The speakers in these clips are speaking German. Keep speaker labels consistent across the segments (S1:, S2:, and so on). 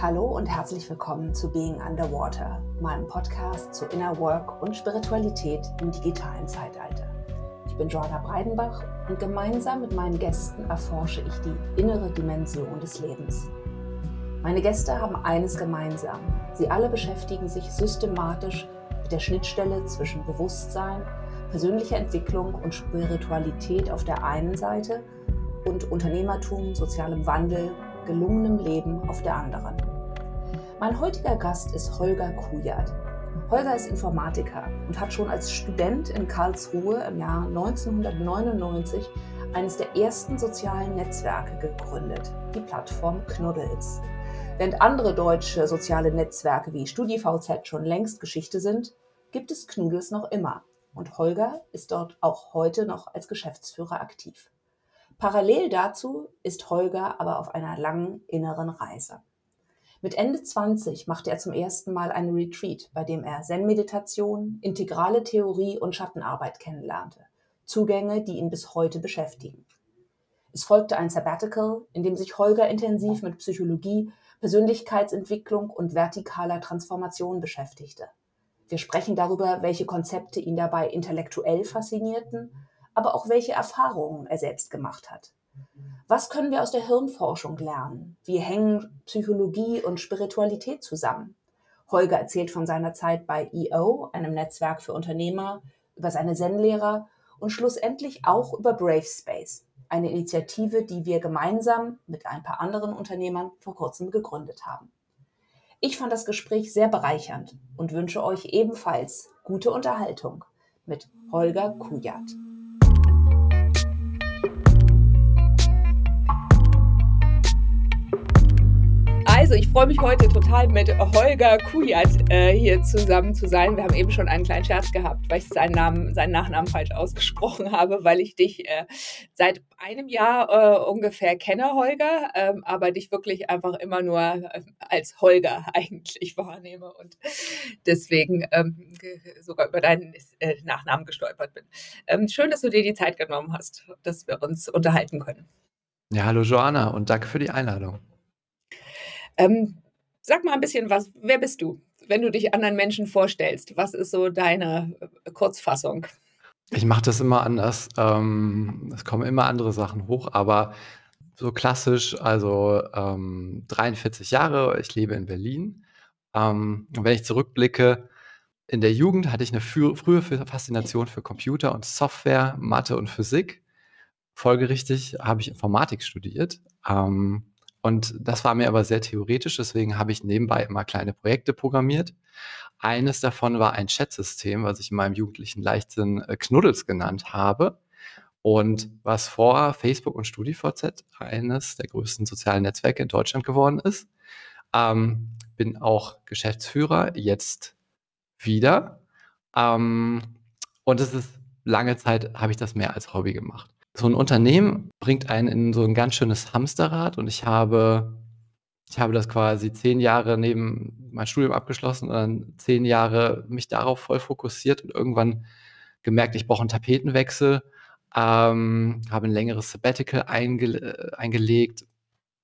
S1: Hallo und herzlich willkommen zu Being Underwater, meinem Podcast zu Inner Work und Spiritualität im digitalen Zeitalter. Ich bin Joanna Breidenbach und gemeinsam mit meinen Gästen erforsche ich die innere Dimension des Lebens. Meine Gäste haben eines gemeinsam. Sie alle beschäftigen sich systematisch mit der Schnittstelle zwischen Bewusstsein, persönlicher Entwicklung und Spiritualität auf der einen Seite und Unternehmertum, sozialem Wandel gelungenem Leben auf der anderen. Mein heutiger Gast ist Holger Kujat. Holger ist Informatiker und hat schon als Student in Karlsruhe im Jahr 1999 eines der ersten sozialen Netzwerke gegründet, die Plattform Knuddels. Während andere deutsche soziale Netzwerke wie StudiVZ schon längst Geschichte sind, gibt es Knuddels noch immer. Und Holger ist dort auch heute noch als Geschäftsführer aktiv. Parallel dazu ist Holger aber auf einer langen inneren Reise. Mit Ende 20 machte er zum ersten Mal einen Retreat, bei dem er Zen-Meditation, integrale Theorie und Schattenarbeit kennenlernte. Zugänge, die ihn bis heute beschäftigen. Es folgte ein Sabbatical, in dem sich Holger intensiv mit Psychologie, Persönlichkeitsentwicklung und vertikaler Transformation beschäftigte. Wir sprechen darüber, welche Konzepte ihn dabei intellektuell faszinierten aber auch welche Erfahrungen er selbst gemacht hat. Was können wir aus der Hirnforschung lernen? Wie hängen Psychologie und Spiritualität zusammen? Holger erzählt von seiner Zeit bei EO, einem Netzwerk für Unternehmer, über seine Zen-Lehrer und schlussendlich auch über Brave Space, eine Initiative, die wir gemeinsam mit ein paar anderen Unternehmern vor kurzem gegründet haben. Ich fand das Gespräch sehr bereichernd und wünsche euch ebenfalls gute Unterhaltung mit Holger Kujat. Also, ich freue mich heute total mit Holger Kujat äh, hier zusammen zu sein. Wir haben eben schon einen kleinen Scherz gehabt, weil ich seinen, Namen, seinen Nachnamen falsch ausgesprochen habe, weil ich dich äh, seit einem Jahr äh, ungefähr kenne, Holger, ähm, aber dich wirklich einfach immer nur äh, als Holger eigentlich wahrnehme und deswegen ähm, sogar über deinen äh, Nachnamen gestolpert bin. Ähm, schön, dass du dir die Zeit genommen hast, dass wir uns unterhalten können.
S2: Ja, hallo Joanna und danke für die Einladung.
S1: Ähm, sag mal ein bisschen was, wer bist du, wenn du dich anderen Menschen vorstellst? Was ist so deine äh, Kurzfassung?
S2: Ich mache das immer anders. Ähm, es kommen immer andere Sachen hoch, aber so klassisch, also ähm, 43 Jahre, ich lebe in Berlin. Ähm, wenn ich zurückblicke, in der Jugend hatte ich eine frühe Faszination für Computer und Software, Mathe und Physik. Folgerichtig habe ich Informatik studiert. Ähm, und das war mir aber sehr theoretisch, deswegen habe ich nebenbei immer kleine Projekte programmiert. Eines davon war ein Chatsystem, was ich in meinem jugendlichen Leichtsinn äh, Knuddels genannt habe. Und was vor Facebook und StudiVZ eines der größten sozialen Netzwerke in Deutschland geworden ist. Ähm, bin auch Geschäftsführer, jetzt wieder. Ähm, und es ist lange Zeit, habe ich das mehr als Hobby gemacht so ein Unternehmen bringt einen in so ein ganz schönes Hamsterrad und ich habe ich habe das quasi zehn Jahre neben mein Studium abgeschlossen und dann zehn Jahre mich darauf voll fokussiert und irgendwann gemerkt, ich brauche einen Tapetenwechsel, ähm, habe ein längeres Sabbatical einge eingelegt,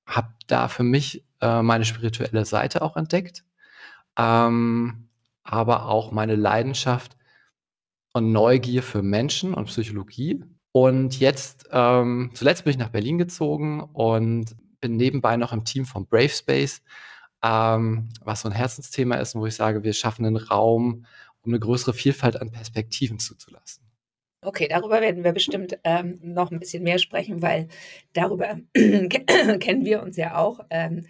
S2: habe da für mich äh, meine spirituelle Seite auch entdeckt, ähm, aber auch meine Leidenschaft und Neugier für Menschen und Psychologie und jetzt, ähm, zuletzt bin ich nach Berlin gezogen und bin nebenbei noch im Team von Brave Space, ähm, was so ein Herzensthema ist, wo ich sage, wir schaffen einen Raum, um eine größere Vielfalt an Perspektiven zuzulassen.
S1: Okay, darüber werden wir bestimmt ähm, noch ein bisschen mehr sprechen, weil darüber kennen wir uns ja auch, ähm,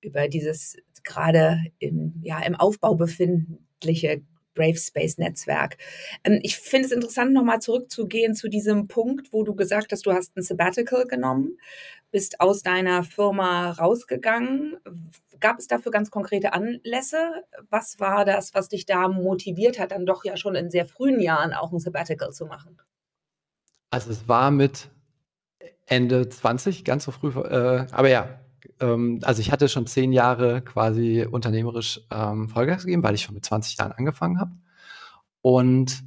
S1: über dieses gerade im, ja, im Aufbau befindliche Brave Space Netzwerk. Ähm, ich finde es interessant, nochmal zurückzugehen zu diesem Punkt, wo du gesagt hast, du hast ein Sabbatical genommen, bist aus deiner Firma rausgegangen. Gab es dafür ganz konkrete Anlässe? Was war das, was dich da motiviert hat, dann doch ja schon in sehr frühen Jahren auch ein Sabbatical zu machen?
S2: Also es war mit Ende 20, ganz so früh, äh, aber ja, ähm, also ich hatte schon zehn Jahre quasi unternehmerisch ähm, Vollgas gegeben, weil ich schon mit 20 Jahren angefangen habe. Und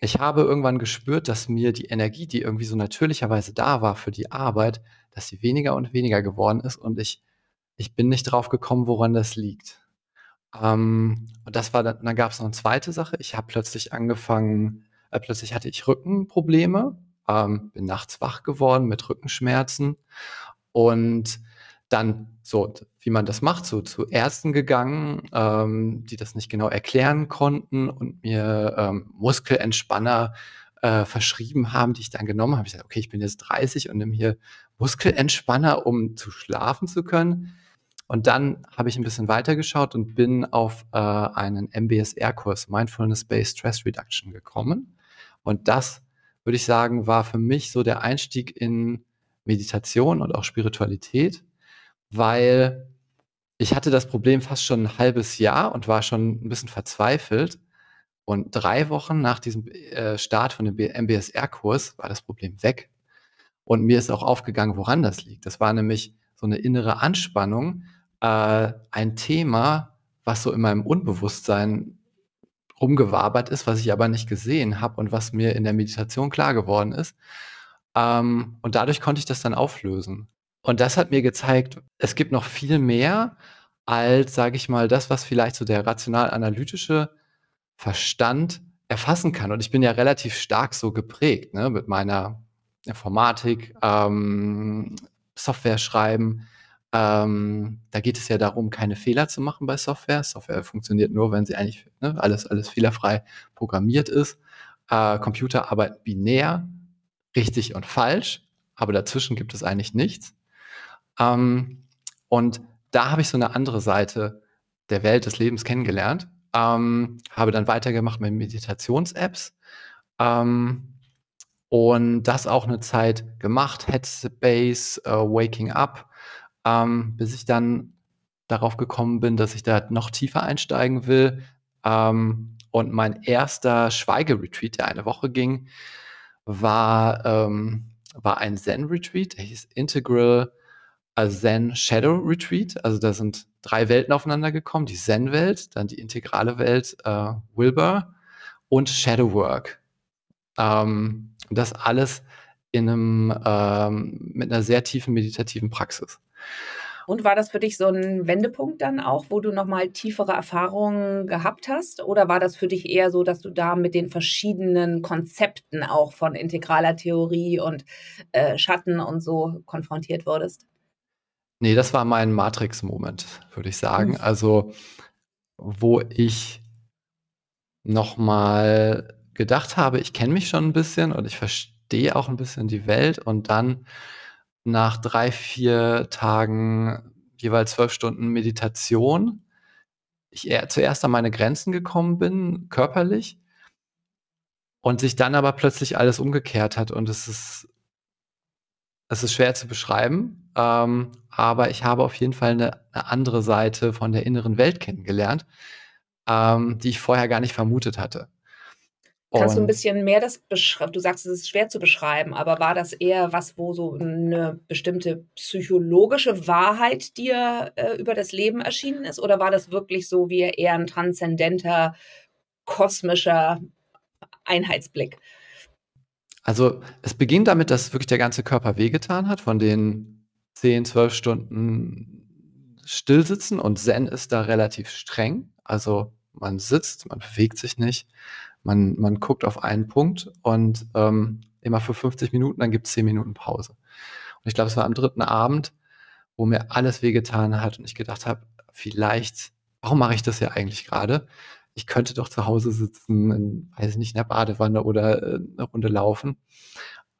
S2: ich habe irgendwann gespürt, dass mir die Energie, die irgendwie so natürlicherweise da war für die Arbeit, dass sie weniger und weniger geworden ist und ich ich bin nicht drauf gekommen, woran das liegt. Ähm, und das war dann, dann gab es noch eine zweite Sache. Ich habe plötzlich angefangen, äh, plötzlich hatte ich Rückenprobleme, ähm, bin nachts wach geworden mit Rückenschmerzen und dann so, wie man das macht, so zu Ärzten gegangen, ähm, die das nicht genau erklären konnten und mir ähm, Muskelentspanner äh, verschrieben haben, die ich dann genommen habe. Ich gesagt, okay, ich bin jetzt 30 und nehme hier Muskelentspanner, um zu schlafen zu können. Und dann habe ich ein bisschen weitergeschaut und bin auf äh, einen MBSR-Kurs, Mindfulness-Based Stress Reduction, gekommen. Und das, würde ich sagen, war für mich so der Einstieg in Meditation und auch Spiritualität, weil ich hatte das Problem fast schon ein halbes Jahr und war schon ein bisschen verzweifelt. Und drei Wochen nach diesem äh, Start von dem MBSR-Kurs war das Problem weg. Und mir ist auch aufgegangen, woran das liegt. Das war nämlich so eine innere Anspannung, äh, ein Thema, was so in meinem Unbewusstsein rumgewabert ist, was ich aber nicht gesehen habe und was mir in der Meditation klar geworden ist. Ähm, und dadurch konnte ich das dann auflösen. Und das hat mir gezeigt, es gibt noch viel mehr als, sage ich mal, das, was vielleicht so der rational-analytische Verstand erfassen kann. Und ich bin ja relativ stark so geprägt ne, mit meiner Informatik, ähm, Software schreiben. Ähm, da geht es ja darum, keine Fehler zu machen bei Software. Software funktioniert nur, wenn sie eigentlich ne, alles, alles fehlerfrei programmiert ist. Äh, Computer arbeiten binär, richtig und falsch, aber dazwischen gibt es eigentlich nichts. Ähm, und da habe ich so eine andere Seite der Welt, des Lebens kennengelernt. Ähm, habe dann weitergemacht mit Meditations-Apps. Ähm, und das auch eine Zeit gemacht, Headspace, uh, Waking Up, ähm, bis ich dann darauf gekommen bin, dass ich da noch tiefer einsteigen will. Ähm, und mein erster Schweigeretreat, der eine Woche ging, war, ähm, war ein Zen-Retreat. Der hieß Integral Zen Shadow Retreat. Also da sind drei Welten aufeinander gekommen. Die Zen-Welt, dann die integrale Welt äh, Wilbur und Shadow Work. Ähm, das alles in einem, ähm, mit einer sehr tiefen meditativen Praxis.
S1: Und war das für dich so ein Wendepunkt dann auch, wo du nochmal tiefere Erfahrungen gehabt hast? Oder war das für dich eher so, dass du da mit den verschiedenen Konzepten auch von integraler Theorie und äh, Schatten und so konfrontiert wurdest?
S2: Nee, das war mein Matrix-Moment, würde ich sagen. Mhm. Also, wo ich nochmal gedacht habe, ich kenne mich schon ein bisschen und ich verstehe auch ein bisschen die Welt und dann nach drei, vier Tagen jeweils zwölf Stunden Meditation ich zuerst an meine Grenzen gekommen bin, körperlich, und sich dann aber plötzlich alles umgekehrt hat und es ist es ist schwer zu beschreiben, ähm, aber ich habe auf jeden Fall eine 'ne andere Seite von der inneren Welt kennengelernt, ähm, die ich vorher gar nicht vermutet hatte.
S1: Kannst du ein bisschen mehr das beschreiben? Du sagst, es ist schwer zu beschreiben, aber war das eher was, wo so eine bestimmte psychologische Wahrheit dir, äh, über das Leben erschienen ist? Oder war das wirklich so wie eher ein transzendenter, kosmischer Einheitsblick?
S2: Also, es beginnt damit, dass wirklich der ganze Körper wehgetan hat von den 10, 12 Stunden Stillsitzen und Zen ist da relativ streng. Also, man sitzt, man bewegt sich nicht. Man, man guckt auf einen Punkt und ähm, immer für 50 Minuten, dann gibt es 10 Minuten Pause. Und ich glaube, es war am dritten Abend, wo mir alles wehgetan hat und ich gedacht habe, vielleicht, warum mache ich das ja eigentlich gerade? Ich könnte doch zu Hause sitzen, in, weiß ich nicht, in der Badewanne oder äh, eine Runde laufen.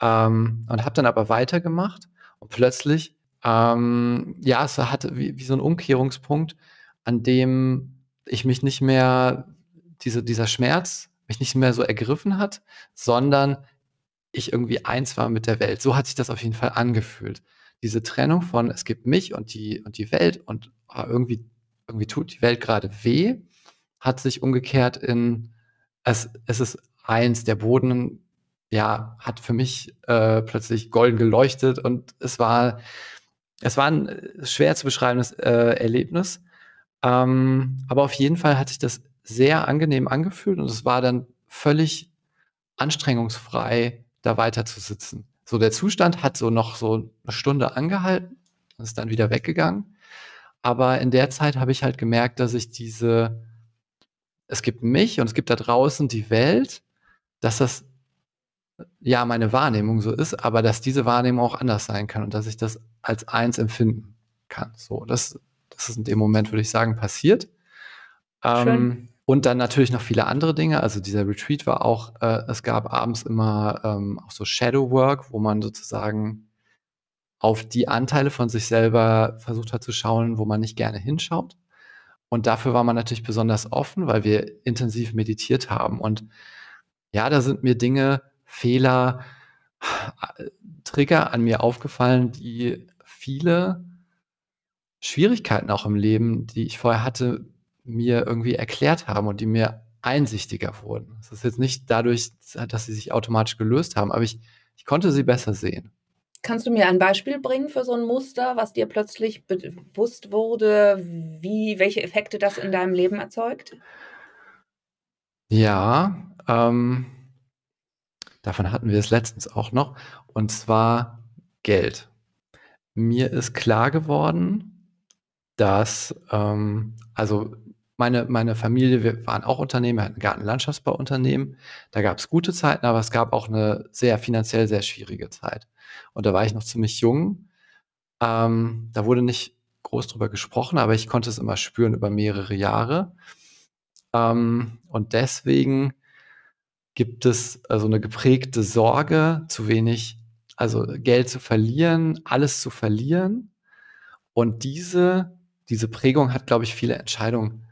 S2: Ähm, und habe dann aber weitergemacht und plötzlich, ähm, ja, es hatte wie, wie so ein Umkehrungspunkt, an dem ich mich nicht mehr, diese, dieser Schmerz mich nicht mehr so ergriffen hat, sondern ich irgendwie eins war mit der Welt. So hat sich das auf jeden Fall angefühlt. Diese Trennung von es gibt mich und die und die Welt und oh, irgendwie irgendwie tut die Welt gerade weh, hat sich umgekehrt in es, es ist eins, der Boden ja, hat für mich äh, plötzlich golden geleuchtet und es war, es war ein äh, schwer zu beschreibendes äh, Erlebnis. Ähm, aber auf jeden Fall hat sich das sehr angenehm angefühlt und es war dann völlig anstrengungsfrei, da weiter zu sitzen. So, der Zustand hat so noch so eine Stunde angehalten, ist dann wieder weggegangen. Aber in der Zeit habe ich halt gemerkt, dass ich diese es gibt mich und es gibt da draußen die Welt, dass das ja meine Wahrnehmung so ist, aber dass diese Wahrnehmung auch anders sein kann und dass ich das als eins empfinden kann. So, das, das ist in dem Moment, würde ich sagen, passiert. Ähm, und dann natürlich noch viele andere Dinge. Also dieser Retreat war auch, äh, es gab abends immer ähm, auch so Shadow Work, wo man sozusagen auf die Anteile von sich selber versucht hat zu schauen, wo man nicht gerne hinschaut. Und dafür war man natürlich besonders offen, weil wir intensiv meditiert haben. Und ja, da sind mir Dinge, Fehler, Trigger an mir aufgefallen, die viele Schwierigkeiten auch im Leben, die ich vorher hatte, mir irgendwie erklärt haben und die mir einsichtiger wurden. Es ist jetzt nicht dadurch, dass sie sich automatisch gelöst haben, aber ich, ich konnte sie besser sehen.
S1: Kannst du mir ein Beispiel bringen für so ein Muster, was dir plötzlich bewusst wurde, wie, welche Effekte das in deinem Leben erzeugt?
S2: Ja, ähm, davon hatten wir es letztens auch noch, und zwar Geld. Mir ist klar geworden, dass, ähm, also meine, meine Familie, wir waren auch Unternehmen, wir hatten Gartenlandschaftsbauunternehmen. Da gab es gute Zeiten, aber es gab auch eine sehr finanziell sehr schwierige Zeit. Und da war ich noch ziemlich jung. Ähm, da wurde nicht groß drüber gesprochen, aber ich konnte es immer spüren über mehrere Jahre. Ähm, und deswegen gibt es also eine geprägte Sorge, zu wenig, also Geld zu verlieren, alles zu verlieren. Und diese, diese Prägung hat, glaube ich, viele Entscheidungen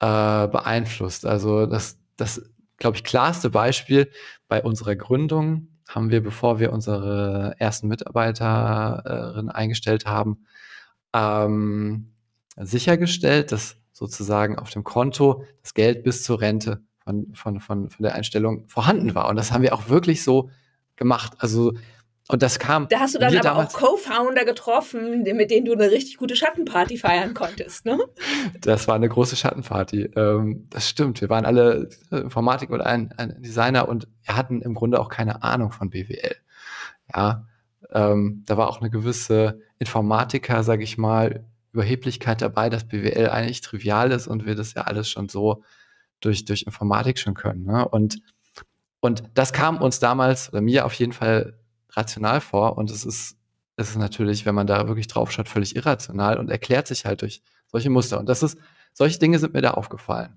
S2: äh, beeinflusst. Also das, das, glaube ich, klarste Beispiel bei unserer Gründung haben wir, bevor wir unsere ersten Mitarbeiterin eingestellt haben, ähm, sichergestellt, dass sozusagen auf dem Konto das Geld bis zur Rente von, von, von, von der Einstellung vorhanden war. Und das haben wir auch wirklich so gemacht. Also und das kam.
S1: Da hast du dann aber auch Co-Founder getroffen, mit denen du eine richtig gute Schattenparty feiern konntest, ne?
S2: Das war eine große Schattenparty. Ähm, das stimmt. Wir waren alle Informatik oder ein, ein, Designer und wir hatten im Grunde auch keine Ahnung von BWL. Ja, ähm, da war auch eine gewisse Informatiker, sage ich mal, Überheblichkeit dabei, dass BWL eigentlich trivial ist und wir das ja alles schon so durch, durch Informatik schon können. Ne? Und, und das kam uns damals, oder mir auf jeden Fall rational vor und es ist, es ist natürlich, wenn man da wirklich drauf schaut, völlig irrational und erklärt sich halt durch solche Muster. Und das ist, solche Dinge sind mir da aufgefallen.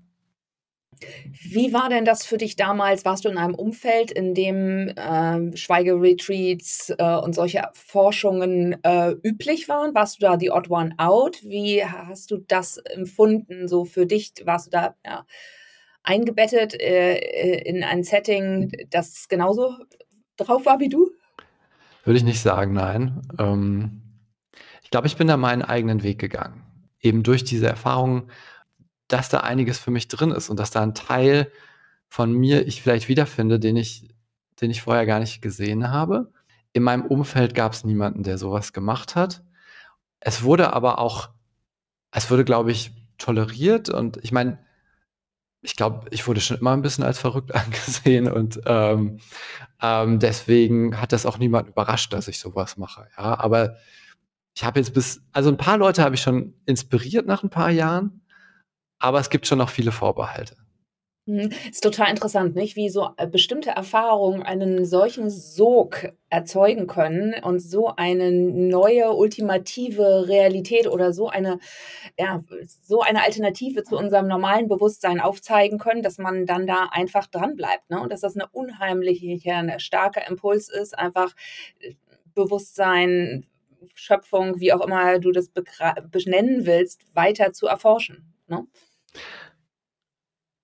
S1: Wie war denn das für dich damals? Warst du in einem Umfeld, in dem äh, Schweigeretreats äh, und solche Forschungen äh, üblich waren? Warst du da die Odd One Out? Wie hast du das empfunden? So für dich warst du da ja, eingebettet äh, in ein Setting, das genauso drauf war wie du?
S2: Würde ich nicht sagen, nein. Ähm, ich glaube, ich bin da meinen eigenen Weg gegangen. Eben durch diese Erfahrung, dass da einiges für mich drin ist und dass da ein Teil von mir ich vielleicht wiederfinde, den ich, den ich vorher gar nicht gesehen habe. In meinem Umfeld gab es niemanden, der sowas gemacht hat. Es wurde aber auch, es wurde, glaube ich, toleriert und ich meine, ich glaube, ich wurde schon immer ein bisschen als verrückt angesehen und ähm, ähm, deswegen hat das auch niemand überrascht, dass ich sowas mache. Ja, aber ich habe jetzt bis, also ein paar Leute habe ich schon inspiriert nach ein paar Jahren, aber es gibt schon noch viele Vorbehalte.
S1: Mhm. Ist total interessant, nicht? Wie so äh, bestimmte Erfahrungen einen solchen Sog erzeugen können und so eine neue ultimative Realität oder so eine, ja, so eine Alternative zu unserem normalen Bewusstsein aufzeigen können, dass man dann da einfach dran bleibt, ne? Und dass das eine unheimliche, ein starker Impuls ist, einfach äh, Bewusstsein, Schöpfung, wie auch immer du das benennen willst, weiter zu erforschen, ne?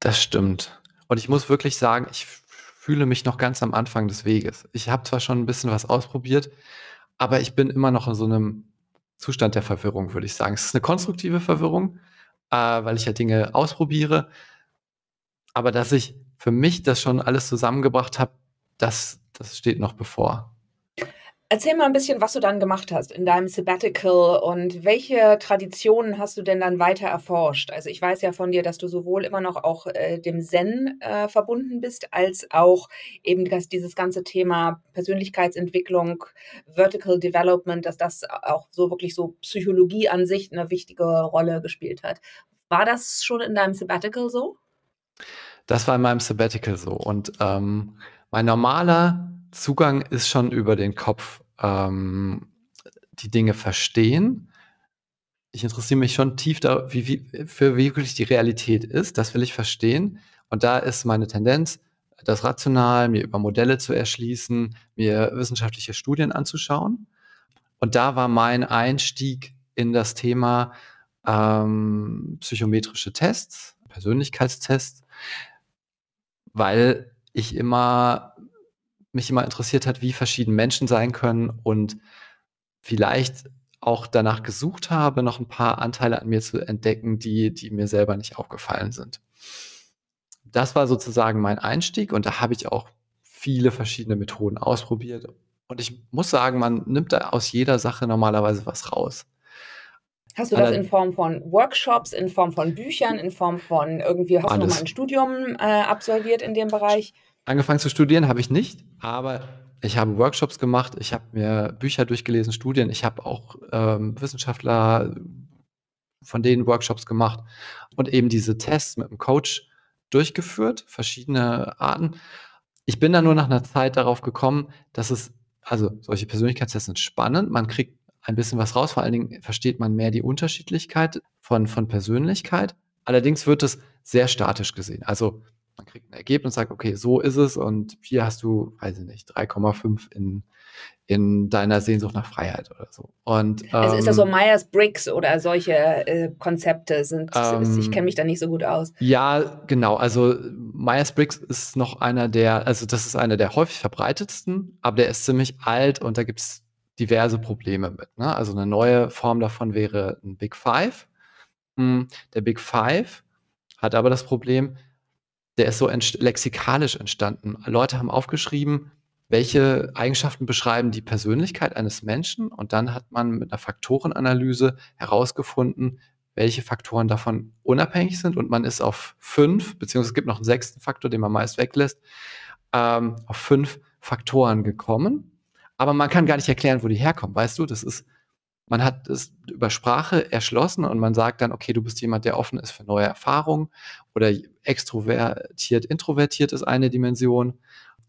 S2: Das stimmt. Und ich muss wirklich sagen, ich fühle mich noch ganz am Anfang des Weges. Ich habe zwar schon ein bisschen was ausprobiert, aber ich bin immer noch in so einem Zustand der Verwirrung, würde ich sagen. Es ist eine konstruktive Verwirrung, äh, weil ich ja Dinge ausprobiere. Aber dass ich für mich das schon alles zusammengebracht habe, das, das steht noch bevor.
S1: Erzähl mal ein bisschen, was du dann gemacht hast in deinem Sabbatical und welche Traditionen hast du denn dann weiter erforscht? Also ich weiß ja von dir, dass du sowohl immer noch auch äh, dem Zen äh, verbunden bist, als auch eben das, dieses ganze Thema Persönlichkeitsentwicklung, Vertical Development, dass das auch so wirklich so Psychologie an sich eine wichtige Rolle gespielt hat. War das schon in deinem Sabbatical so?
S2: Das war in meinem Sabbatical so. Und ähm, mein normaler Zugang ist schon über den Kopf ähm, die Dinge verstehen. Ich interessiere mich schon tief da, wie, wie, für wie wirklich die Realität ist. Das will ich verstehen. Und da ist meine Tendenz, das rational, mir über Modelle zu erschließen, mir wissenschaftliche Studien anzuschauen. Und da war mein Einstieg in das Thema ähm, psychometrische Tests, Persönlichkeitstests, weil ich immer mich immer interessiert hat, wie verschieden Menschen sein können und vielleicht auch danach gesucht habe, noch ein paar Anteile an mir zu entdecken, die, die mir selber nicht aufgefallen sind. Das war sozusagen mein Einstieg und da habe ich auch viele verschiedene Methoden ausprobiert. Und ich muss sagen, man nimmt da aus jeder Sache normalerweise was raus.
S1: Hast du das in Form von Workshops, in Form von Büchern, in Form von irgendwie, hast du noch mal ein Studium äh, absolviert in dem Bereich?
S2: Angefangen zu studieren habe ich nicht, aber ich habe Workshops gemacht, ich habe mir Bücher durchgelesen, Studien, ich habe auch ähm, Wissenschaftler von denen Workshops gemacht und eben diese Tests mit einem Coach durchgeführt, verschiedene Arten. Ich bin dann nur nach einer Zeit darauf gekommen, dass es, also solche Persönlichkeitstests sind spannend, man kriegt ein bisschen was raus, vor allen Dingen versteht man mehr die Unterschiedlichkeit von, von Persönlichkeit. Allerdings wird es sehr statisch gesehen. Also man kriegt ein Ergebnis und sagt, okay, so ist es und hier hast du, weiß ich nicht, 3,5 in, in deiner Sehnsucht nach Freiheit oder so. Und,
S1: ähm, also ist das so ähm, Myers-Briggs oder solche äh, Konzepte sind, ähm, ich kenne mich da nicht so gut aus.
S2: Ja, genau. Also Myers-Briggs ist noch einer der, also das ist einer der häufig verbreitetsten, aber der ist ziemlich alt und da gibt es diverse Probleme mit. Ne? Also eine neue Form davon wäre ein Big Five. Hm, der Big Five hat aber das Problem, der ist so ent lexikalisch entstanden. Leute haben aufgeschrieben, welche Eigenschaften beschreiben die Persönlichkeit eines Menschen und dann hat man mit einer Faktorenanalyse herausgefunden, welche Faktoren davon unabhängig sind und man ist auf fünf, beziehungsweise es gibt noch einen sechsten Faktor, den man meist weglässt, ähm, auf fünf Faktoren gekommen. Aber man kann gar nicht erklären, wo die herkommen, weißt du? Das ist man hat es über Sprache erschlossen und man sagt dann, okay, du bist jemand, der offen ist für neue Erfahrungen oder extrovertiert, introvertiert ist eine Dimension.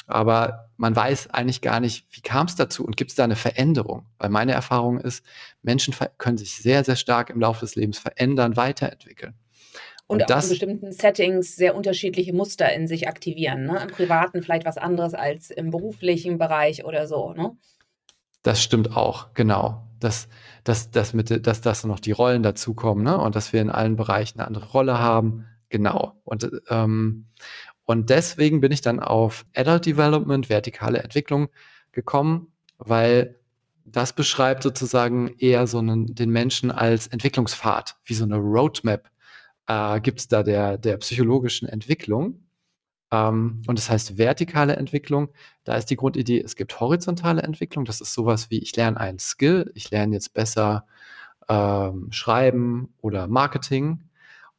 S2: Aber man weiß eigentlich gar nicht, wie kam es dazu und gibt es da eine Veränderung? Weil meine Erfahrung ist, Menschen können sich sehr, sehr stark im Laufe des Lebens verändern, weiterentwickeln.
S1: Und, und auch das, in bestimmten Settings sehr unterschiedliche Muster in sich aktivieren. Ne? Im Privaten vielleicht was anderes als im beruflichen Bereich oder so. Ne?
S2: Das stimmt auch, genau. Dass, dass, dass, mit, dass, dass noch die Rollen dazukommen ne? und dass wir in allen Bereichen eine andere Rolle haben. Genau. Und, ähm, und deswegen bin ich dann auf Adult Development, vertikale Entwicklung gekommen, weil das beschreibt sozusagen eher so einen, den Menschen als Entwicklungspfad, wie so eine Roadmap äh, gibt es da der, der psychologischen Entwicklung. Ähm, und das heißt vertikale Entwicklung. Da ist die Grundidee, es gibt horizontale Entwicklung. Das ist sowas wie, ich lerne einen Skill, ich lerne jetzt besser ähm, Schreiben oder Marketing.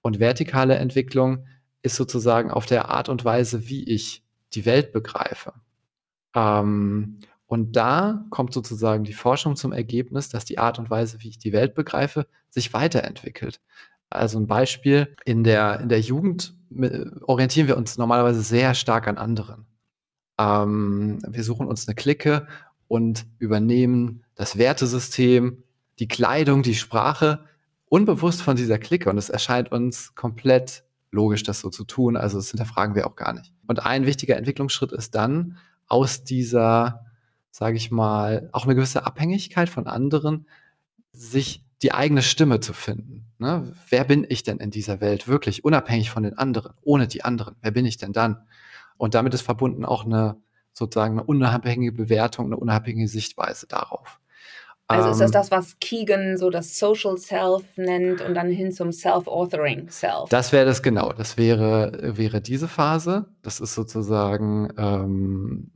S2: Und vertikale Entwicklung ist sozusagen auf der Art und Weise, wie ich die Welt begreife. Ähm, und da kommt sozusagen die Forschung zum Ergebnis, dass die Art und Weise, wie ich die Welt begreife, sich weiterentwickelt. Also ein Beispiel, in der, in der Jugend orientieren wir uns normalerweise sehr stark an anderen. Ähm, wir suchen uns eine Clique und übernehmen das Wertesystem, die Kleidung, die Sprache unbewusst von dieser Clique. Und es erscheint uns komplett logisch, das so zu tun. Also das hinterfragen wir auch gar nicht. Und ein wichtiger Entwicklungsschritt ist dann, aus dieser, sage ich mal, auch eine gewisse Abhängigkeit von anderen, sich die eigene Stimme zu finden. Ne? Wer bin ich denn in dieser Welt wirklich, unabhängig von den anderen, ohne die anderen? Wer bin ich denn dann? Und damit ist verbunden auch eine sozusagen eine unabhängige Bewertung, eine unabhängige Sichtweise darauf.
S1: Also ist das ähm, das, was Keegan so das Social Self nennt und dann hin zum Self-Authoring Self?
S2: Das wäre das genau. Das wäre, wäre diese Phase. Das ist sozusagen ähm,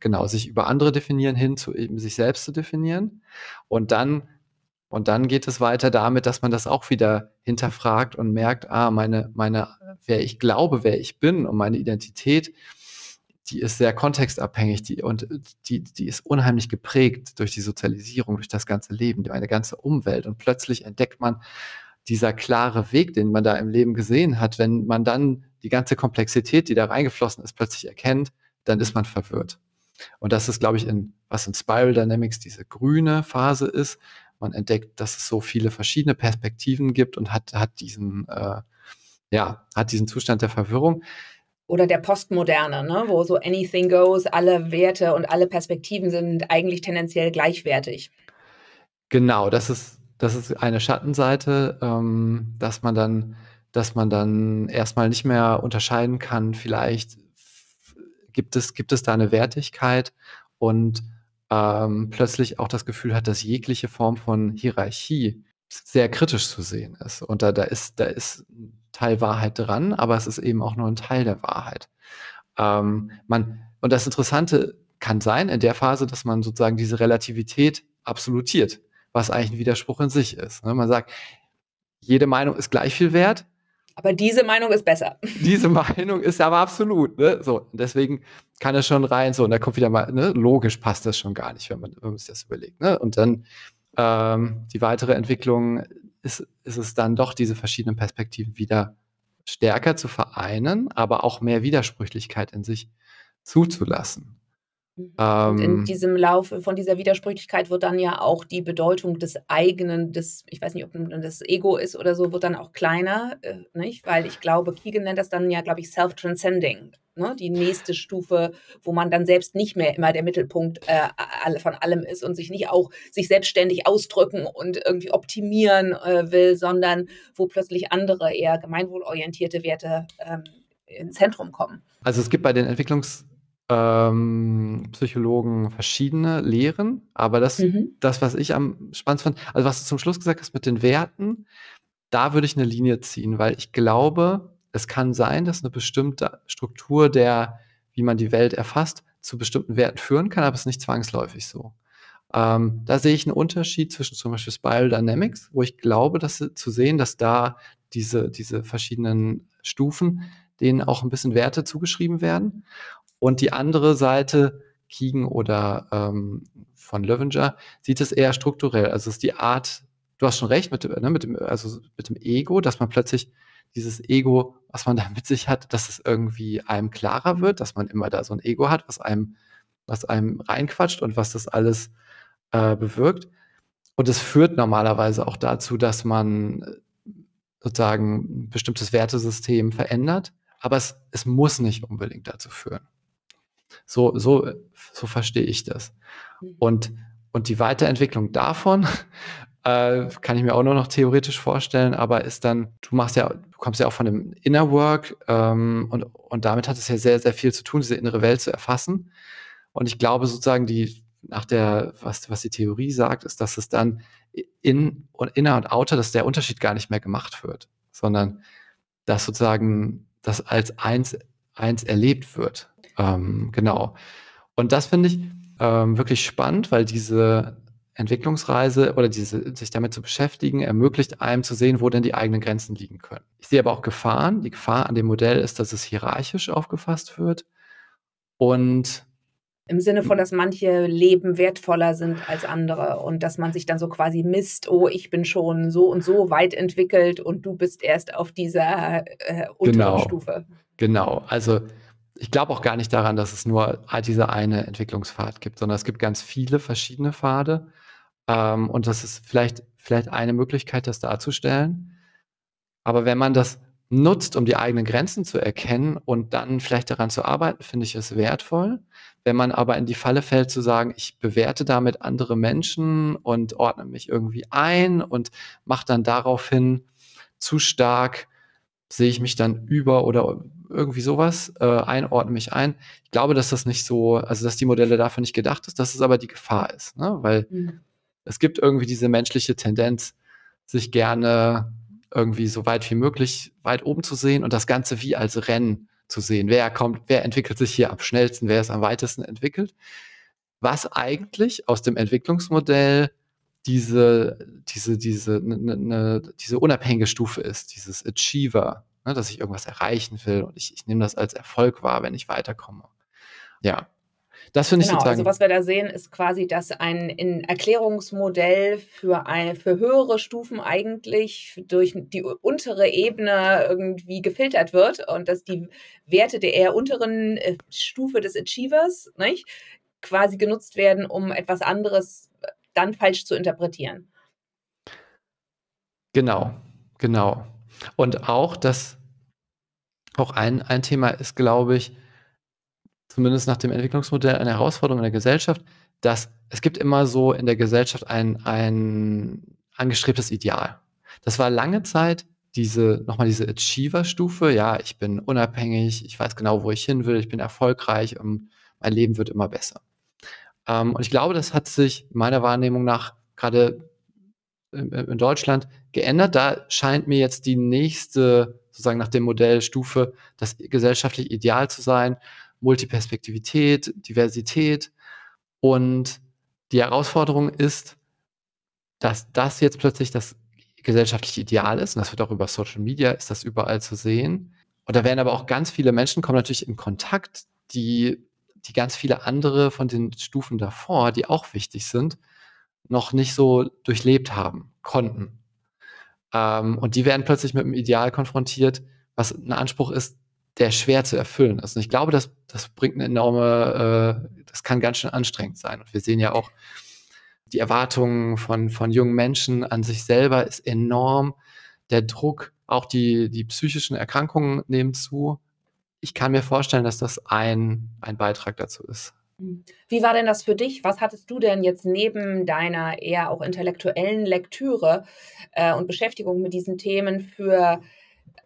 S2: genau, sich über andere definieren hin zu eben sich selbst zu definieren. Und dann und dann geht es weiter damit, dass man das auch wieder hinterfragt und merkt, ah, meine, meine, wer ich glaube, wer ich bin und meine Identität, die ist sehr kontextabhängig die, und die, die ist unheimlich geprägt durch die Sozialisierung, durch das ganze Leben, durch eine ganze Umwelt. Und plötzlich entdeckt man dieser klare Weg, den man da im Leben gesehen hat, wenn man dann die ganze Komplexität, die da reingeflossen ist, plötzlich erkennt, dann ist man verwirrt. Und das ist, glaube ich, in, was in Spiral Dynamics diese grüne Phase ist, man entdeckt, dass es so viele verschiedene Perspektiven gibt und hat, hat diesen, äh, ja, hat diesen Zustand der Verwirrung.
S1: Oder der Postmoderne, ne? wo so anything goes, alle Werte und alle Perspektiven sind eigentlich tendenziell gleichwertig.
S2: Genau, das ist, das ist eine Schattenseite, ähm, dass man dann, dass man dann erstmal nicht mehr unterscheiden kann, vielleicht gibt es, gibt es da eine Wertigkeit und ähm, plötzlich auch das Gefühl hat, dass jegliche Form von Hierarchie sehr kritisch zu sehen ist. Und da, da, ist, da ist ein Teil Wahrheit dran, aber es ist eben auch nur ein Teil der Wahrheit. Ähm, man, und das Interessante kann sein in der Phase, dass man sozusagen diese Relativität absolutiert, was eigentlich ein Widerspruch in sich ist. Ne? Man sagt, jede Meinung ist gleich viel wert,
S1: aber diese Meinung ist besser.
S2: Diese Meinung ist aber absolut. Ne? So, deswegen kann es schon rein. So, und da kommt wieder mal, ne? logisch passt das schon gar nicht, wenn man, wenn man sich das überlegt. Ne? Und dann ähm, die weitere Entwicklung ist, ist es dann doch, diese verschiedenen Perspektiven wieder stärker zu vereinen, aber auch mehr Widersprüchlichkeit in sich zuzulassen.
S1: Mhm. Und in ähm. diesem Lauf von dieser Widersprüchlichkeit wird dann ja auch die Bedeutung des eigenen, des, ich weiß nicht, ob das Ego ist oder so, wird dann auch kleiner, äh, nicht? Weil ich glaube, Keegan nennt das dann ja, glaube ich, self-transcending. Ne? Die nächste Stufe, wo man dann selbst nicht mehr immer der Mittelpunkt äh, von allem ist und sich nicht auch sich selbstständig ausdrücken und irgendwie optimieren äh, will, sondern wo plötzlich andere eher gemeinwohlorientierte Werte ähm, ins Zentrum kommen.
S2: Also es gibt bei den Entwicklungs- ähm, Psychologen verschiedene Lehren, aber das, mhm. das, was ich am spannendsten fand, also was du zum Schluss gesagt hast mit den Werten, da würde ich eine Linie ziehen, weil ich glaube, es kann sein, dass eine bestimmte Struktur der, wie man die Welt erfasst, zu bestimmten Werten führen kann, aber es ist nicht zwangsläufig so. Ähm, da sehe ich einen Unterschied zwischen zum Beispiel Spiral Dynamics, wo ich glaube, dass zu sehen, dass da diese, diese verschiedenen Stufen, denen auch ein bisschen Werte zugeschrieben werden. Und die andere Seite, Keegan oder ähm, von Löwinger, sieht es eher strukturell. Also es ist die Art, du hast schon recht mit, ne, mit, dem, also mit dem Ego, dass man plötzlich dieses Ego, was man da mit sich hat, dass es irgendwie einem klarer wird, dass man immer da so ein Ego hat, was einem, was einem reinquatscht und was das alles äh, bewirkt. Und es führt normalerweise auch dazu, dass man äh, sozusagen ein bestimmtes Wertesystem verändert, aber es, es muss nicht unbedingt dazu führen. So, so, so verstehe ich das. Mhm. Und, und die Weiterentwicklung davon äh, kann ich mir auch nur noch theoretisch vorstellen, aber ist dann, du machst ja, du kommst ja auch von dem Inner Work ähm, und, und damit hat es ja sehr, sehr viel zu tun, diese innere Welt zu erfassen. Und ich glaube sozusagen, die, nach der, was, was die Theorie sagt, ist, dass es dann in und inner und outer, dass der Unterschied gar nicht mehr gemacht wird, sondern dass sozusagen das als eins, eins erlebt wird. Ähm, genau. Und das finde ich ähm, wirklich spannend, weil diese Entwicklungsreise oder diese, sich damit zu beschäftigen, ermöglicht einem zu sehen, wo denn die eigenen Grenzen liegen können. Ich sehe aber auch Gefahren. Die Gefahr an dem Modell ist, dass es hierarchisch aufgefasst wird und
S1: im Sinne von, dass manche Leben wertvoller sind als andere und dass man sich dann so quasi misst, oh, ich bin schon so und so weit entwickelt und du bist erst auf dieser äh, unteren
S2: genau,
S1: Stufe.
S2: Genau, also ich glaube auch gar nicht daran, dass es nur diese eine Entwicklungspfad gibt, sondern es gibt ganz viele verschiedene Pfade. Ähm, und das ist vielleicht, vielleicht eine Möglichkeit, das darzustellen. Aber wenn man das nutzt, um die eigenen Grenzen zu erkennen und dann vielleicht daran zu arbeiten, finde ich es wertvoll. Wenn man aber in die Falle fällt zu sagen, ich bewerte damit andere Menschen und ordne mich irgendwie ein und mache dann daraufhin zu stark, sehe ich mich dann über oder irgendwie sowas, äh, einordne mich ein. Ich glaube, dass das nicht so, also dass die Modelle dafür nicht gedacht ist, dass es aber die Gefahr ist, ne? weil mhm. es gibt irgendwie diese menschliche Tendenz, sich gerne irgendwie so weit wie möglich weit oben zu sehen und das Ganze wie als Rennen zu sehen. Wer kommt, wer entwickelt sich hier am schnellsten, wer ist am weitesten entwickelt. Was eigentlich aus dem Entwicklungsmodell diese, diese, diese, ne, ne, ne, diese unabhängige Stufe ist, dieses Achiever, ne, dass ich irgendwas erreichen will und ich, ich nehme das als Erfolg wahr, wenn ich weiterkomme. Ja, das finde
S1: genau,
S2: ich sozusagen.
S1: Also was wir da sehen, ist quasi, dass ein, ein Erklärungsmodell für, ein, für höhere Stufen eigentlich durch die untere Ebene irgendwie gefiltert wird und dass die Werte der eher unteren äh, Stufe des Achievers nicht, quasi genutzt werden, um etwas anderes dann falsch zu interpretieren.
S2: Genau, genau. Und auch das, auch ein, ein Thema ist, glaube ich, zumindest nach dem Entwicklungsmodell eine Herausforderung in der Gesellschaft, dass es gibt immer so in der Gesellschaft ein, ein angestrebtes Ideal. Das war lange Zeit diese, nochmal diese Achiever-Stufe. Ja, ich bin unabhängig, ich weiß genau, wo ich hin will, ich bin erfolgreich und mein Leben wird immer besser. Ähm, und ich glaube, das hat sich meiner Wahrnehmung nach gerade in, in Deutschland geändert. Da scheint mir jetzt die nächste, sozusagen nach dem Modell Stufe, das gesellschaftlich Ideal zu sein. Multiperspektivität, Diversität. Und die Herausforderung ist, dass das jetzt plötzlich das gesellschaftliche Ideal ist. Und das wird auch über Social Media, ist das überall zu sehen. Und da werden aber auch ganz viele Menschen kommen natürlich in Kontakt, die die ganz viele andere von den Stufen davor, die auch wichtig sind, noch nicht so durchlebt haben, konnten. Ähm, und die werden plötzlich mit einem Ideal konfrontiert, was ein Anspruch ist, der schwer zu erfüllen ist. Und ich glaube, das, das bringt eine enorme, äh, das kann ganz schön anstrengend sein. Und wir sehen ja auch, die Erwartungen von, von jungen Menschen an sich selber ist enorm. Der Druck, auch die, die psychischen Erkrankungen nehmen zu ich kann mir vorstellen, dass das ein, ein Beitrag dazu ist.
S1: Wie war denn das für dich? Was hattest du denn jetzt neben deiner eher auch intellektuellen Lektüre äh, und Beschäftigung mit diesen Themen für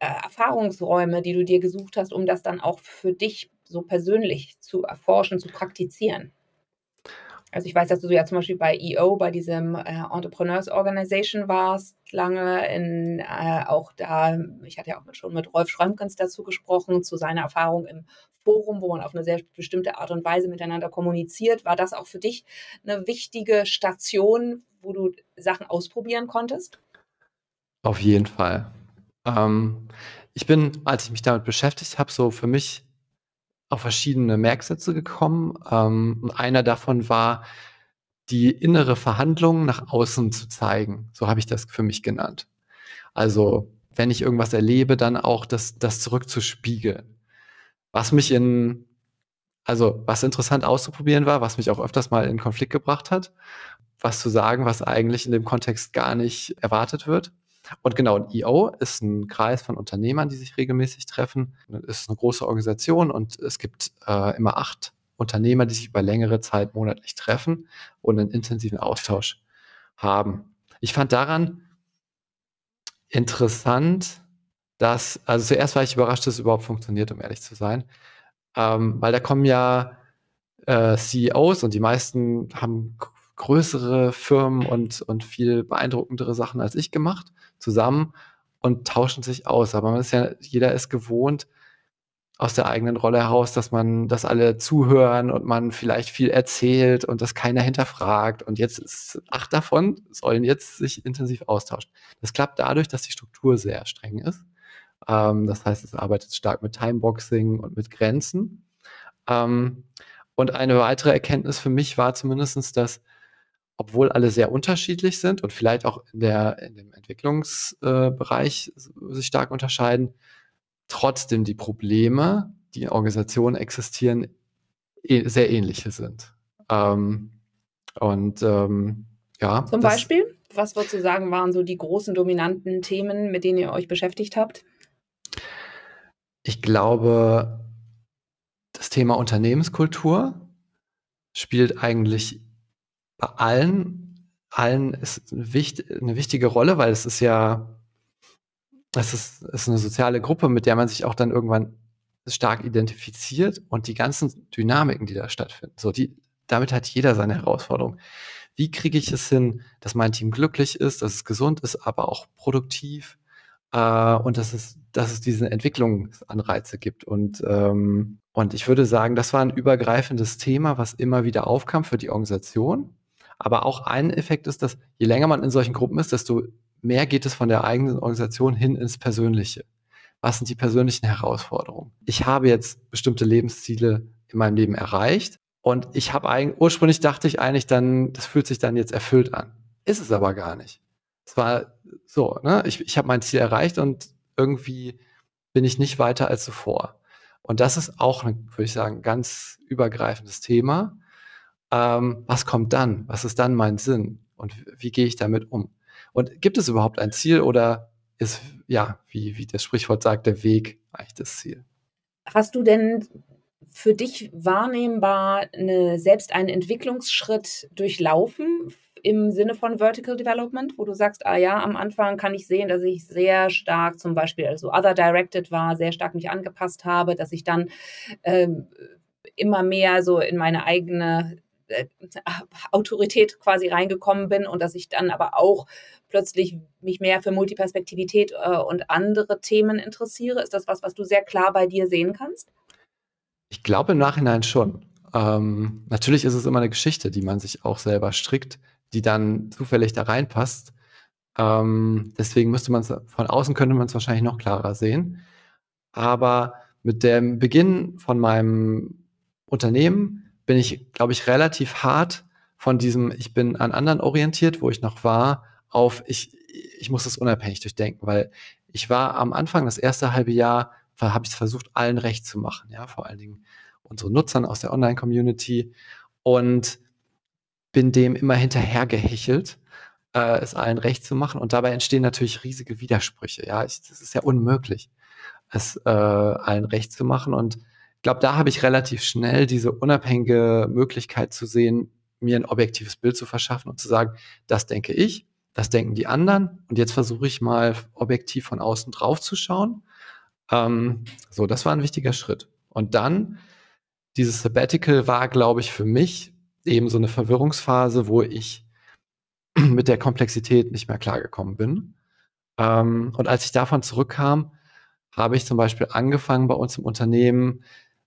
S1: äh, Erfahrungsräume, die du dir gesucht hast, um das dann auch für dich so persönlich zu erforschen, zu praktizieren? Also ich weiß, dass du ja zum Beispiel bei EO, bei diesem äh, Entrepreneurs Organization warst, lange in äh, auch da, ich hatte ja auch schon mit Rolf Schrömkens dazu gesprochen, zu seiner Erfahrung im Forum, wo man auf eine sehr bestimmte Art und Weise miteinander kommuniziert. War das auch für dich eine wichtige Station, wo du Sachen ausprobieren konntest?
S2: Auf jeden Fall. Ähm, ich bin, als ich mich damit beschäftigt habe, so für mich auf verschiedene Merksätze gekommen. Ähm, und einer davon war, die innere Verhandlung nach außen zu zeigen. So habe ich das für mich genannt. Also, wenn ich irgendwas erlebe, dann auch das, das zurückzuspiegeln. Was mich in, also was interessant auszuprobieren war, was mich auch öfters mal in Konflikt gebracht hat, was zu sagen, was eigentlich in dem Kontext gar nicht erwartet wird. Und genau, ein EO ist ein Kreis von Unternehmern, die sich regelmäßig treffen. Das ist eine große Organisation und es gibt äh, immer acht Unternehmer, die sich über längere Zeit monatlich treffen und einen intensiven Austausch haben. Ich fand daran interessant, dass, also zuerst war ich überrascht, dass es überhaupt funktioniert, um ehrlich zu sein, ähm, weil da kommen ja äh, CEOs und die meisten haben größere Firmen und, und viel beeindruckendere Sachen als ich gemacht, zusammen und tauschen sich aus. Aber man ist ja, jeder ist gewohnt aus der eigenen Rolle heraus, dass man, dass alle zuhören und man vielleicht viel erzählt und das keiner hinterfragt. Und jetzt ist acht davon sollen jetzt sich intensiv austauschen. Das klappt dadurch, dass die Struktur sehr streng ist. Ähm, das heißt, es arbeitet stark mit Timeboxing und mit Grenzen. Ähm, und eine weitere Erkenntnis für mich war zumindestens, dass obwohl alle sehr unterschiedlich sind und vielleicht auch in, der, in dem Entwicklungsbereich äh, sich stark unterscheiden, trotzdem die Probleme, die in Organisationen existieren, e sehr ähnliche sind. Ähm, und ähm, ja.
S1: Zum Beispiel, was würdest du sagen, waren so die großen dominanten Themen, mit denen ihr euch beschäftigt habt?
S2: Ich glaube, das Thema Unternehmenskultur spielt eigentlich bei allen, allen ist eine, wichtig, eine wichtige Rolle, weil es ist ja, es ist, ist eine soziale Gruppe, mit der man sich auch dann irgendwann stark identifiziert und die ganzen Dynamiken, die da stattfinden, so die, damit hat jeder seine Herausforderung. Wie kriege ich es hin, dass mein Team glücklich ist, dass es gesund ist, aber auch produktiv? äh, und dass es, dass es diese Entwicklungsanreize gibt. Und, ähm, und ich würde sagen, das war ein übergreifendes Thema, was immer wieder aufkam für die Organisation. Aber auch ein Effekt ist, dass je länger man in solchen Gruppen ist, desto mehr geht es von der eigenen Organisation hin ins Persönliche. Was sind die persönlichen Herausforderungen? Ich habe jetzt bestimmte Lebensziele in meinem Leben erreicht und ich habe eigentlich, ursprünglich dachte ich eigentlich dann, das fühlt sich dann jetzt erfüllt an. Ist es aber gar nicht. Es war so, ne? Ich, ich habe mein Ziel erreicht und irgendwie bin ich nicht weiter als zuvor. Und das ist auch, würde ich sagen, ganz übergreifendes Thema. Ähm, was kommt dann? Was ist dann mein Sinn? Und wie gehe ich damit um? Und gibt es überhaupt ein Ziel oder ist, ja, wie, wie das Sprichwort sagt, der Weg eigentlich das Ziel?
S1: Hast du denn für dich wahrnehmbar eine, selbst einen Entwicklungsschritt durchlaufen im Sinne von Vertical Development, wo du sagst, ah ja, am Anfang kann ich sehen, dass ich sehr stark zum Beispiel also Other Directed war, sehr stark mich angepasst habe, dass ich dann ähm, immer mehr so in meine eigene äh, Autorität quasi reingekommen bin und dass ich dann aber auch plötzlich mich mehr für Multiperspektivität äh, und andere Themen interessiere? Ist das was, was du sehr klar bei dir sehen kannst?
S2: Ich glaube im Nachhinein schon. Ähm, natürlich ist es immer eine Geschichte, die man sich auch selber strickt, die dann zufällig da reinpasst. Ähm, deswegen müsste man es von außen könnte man es wahrscheinlich noch klarer sehen. Aber mit dem Beginn von meinem Unternehmen bin ich, glaube ich, relativ hart von diesem, ich bin an anderen orientiert, wo ich noch war, auf, ich, ich muss das unabhängig durchdenken, weil ich war am Anfang, das erste halbe Jahr, habe ich versucht, allen recht zu machen, ja, vor allen Dingen unseren Nutzern aus der Online-Community und bin dem immer hinterhergehechelt, äh, es allen recht zu machen. Und dabei entstehen natürlich riesige Widersprüche, ja, ich, das ist ja unmöglich, es äh, allen recht zu machen. Und ich glaube, da habe ich relativ schnell diese unabhängige Möglichkeit zu sehen, mir ein objektives Bild zu verschaffen und zu sagen, das denke ich, das denken die anderen und jetzt versuche ich mal objektiv von außen drauf zu schauen. Ähm, so, das war ein wichtiger Schritt. Und dann, dieses Sabbatical war, glaube ich, für mich eben so eine Verwirrungsphase, wo ich mit der Komplexität nicht mehr klargekommen bin. Ähm, und als ich davon zurückkam, habe ich zum Beispiel angefangen bei uns im Unternehmen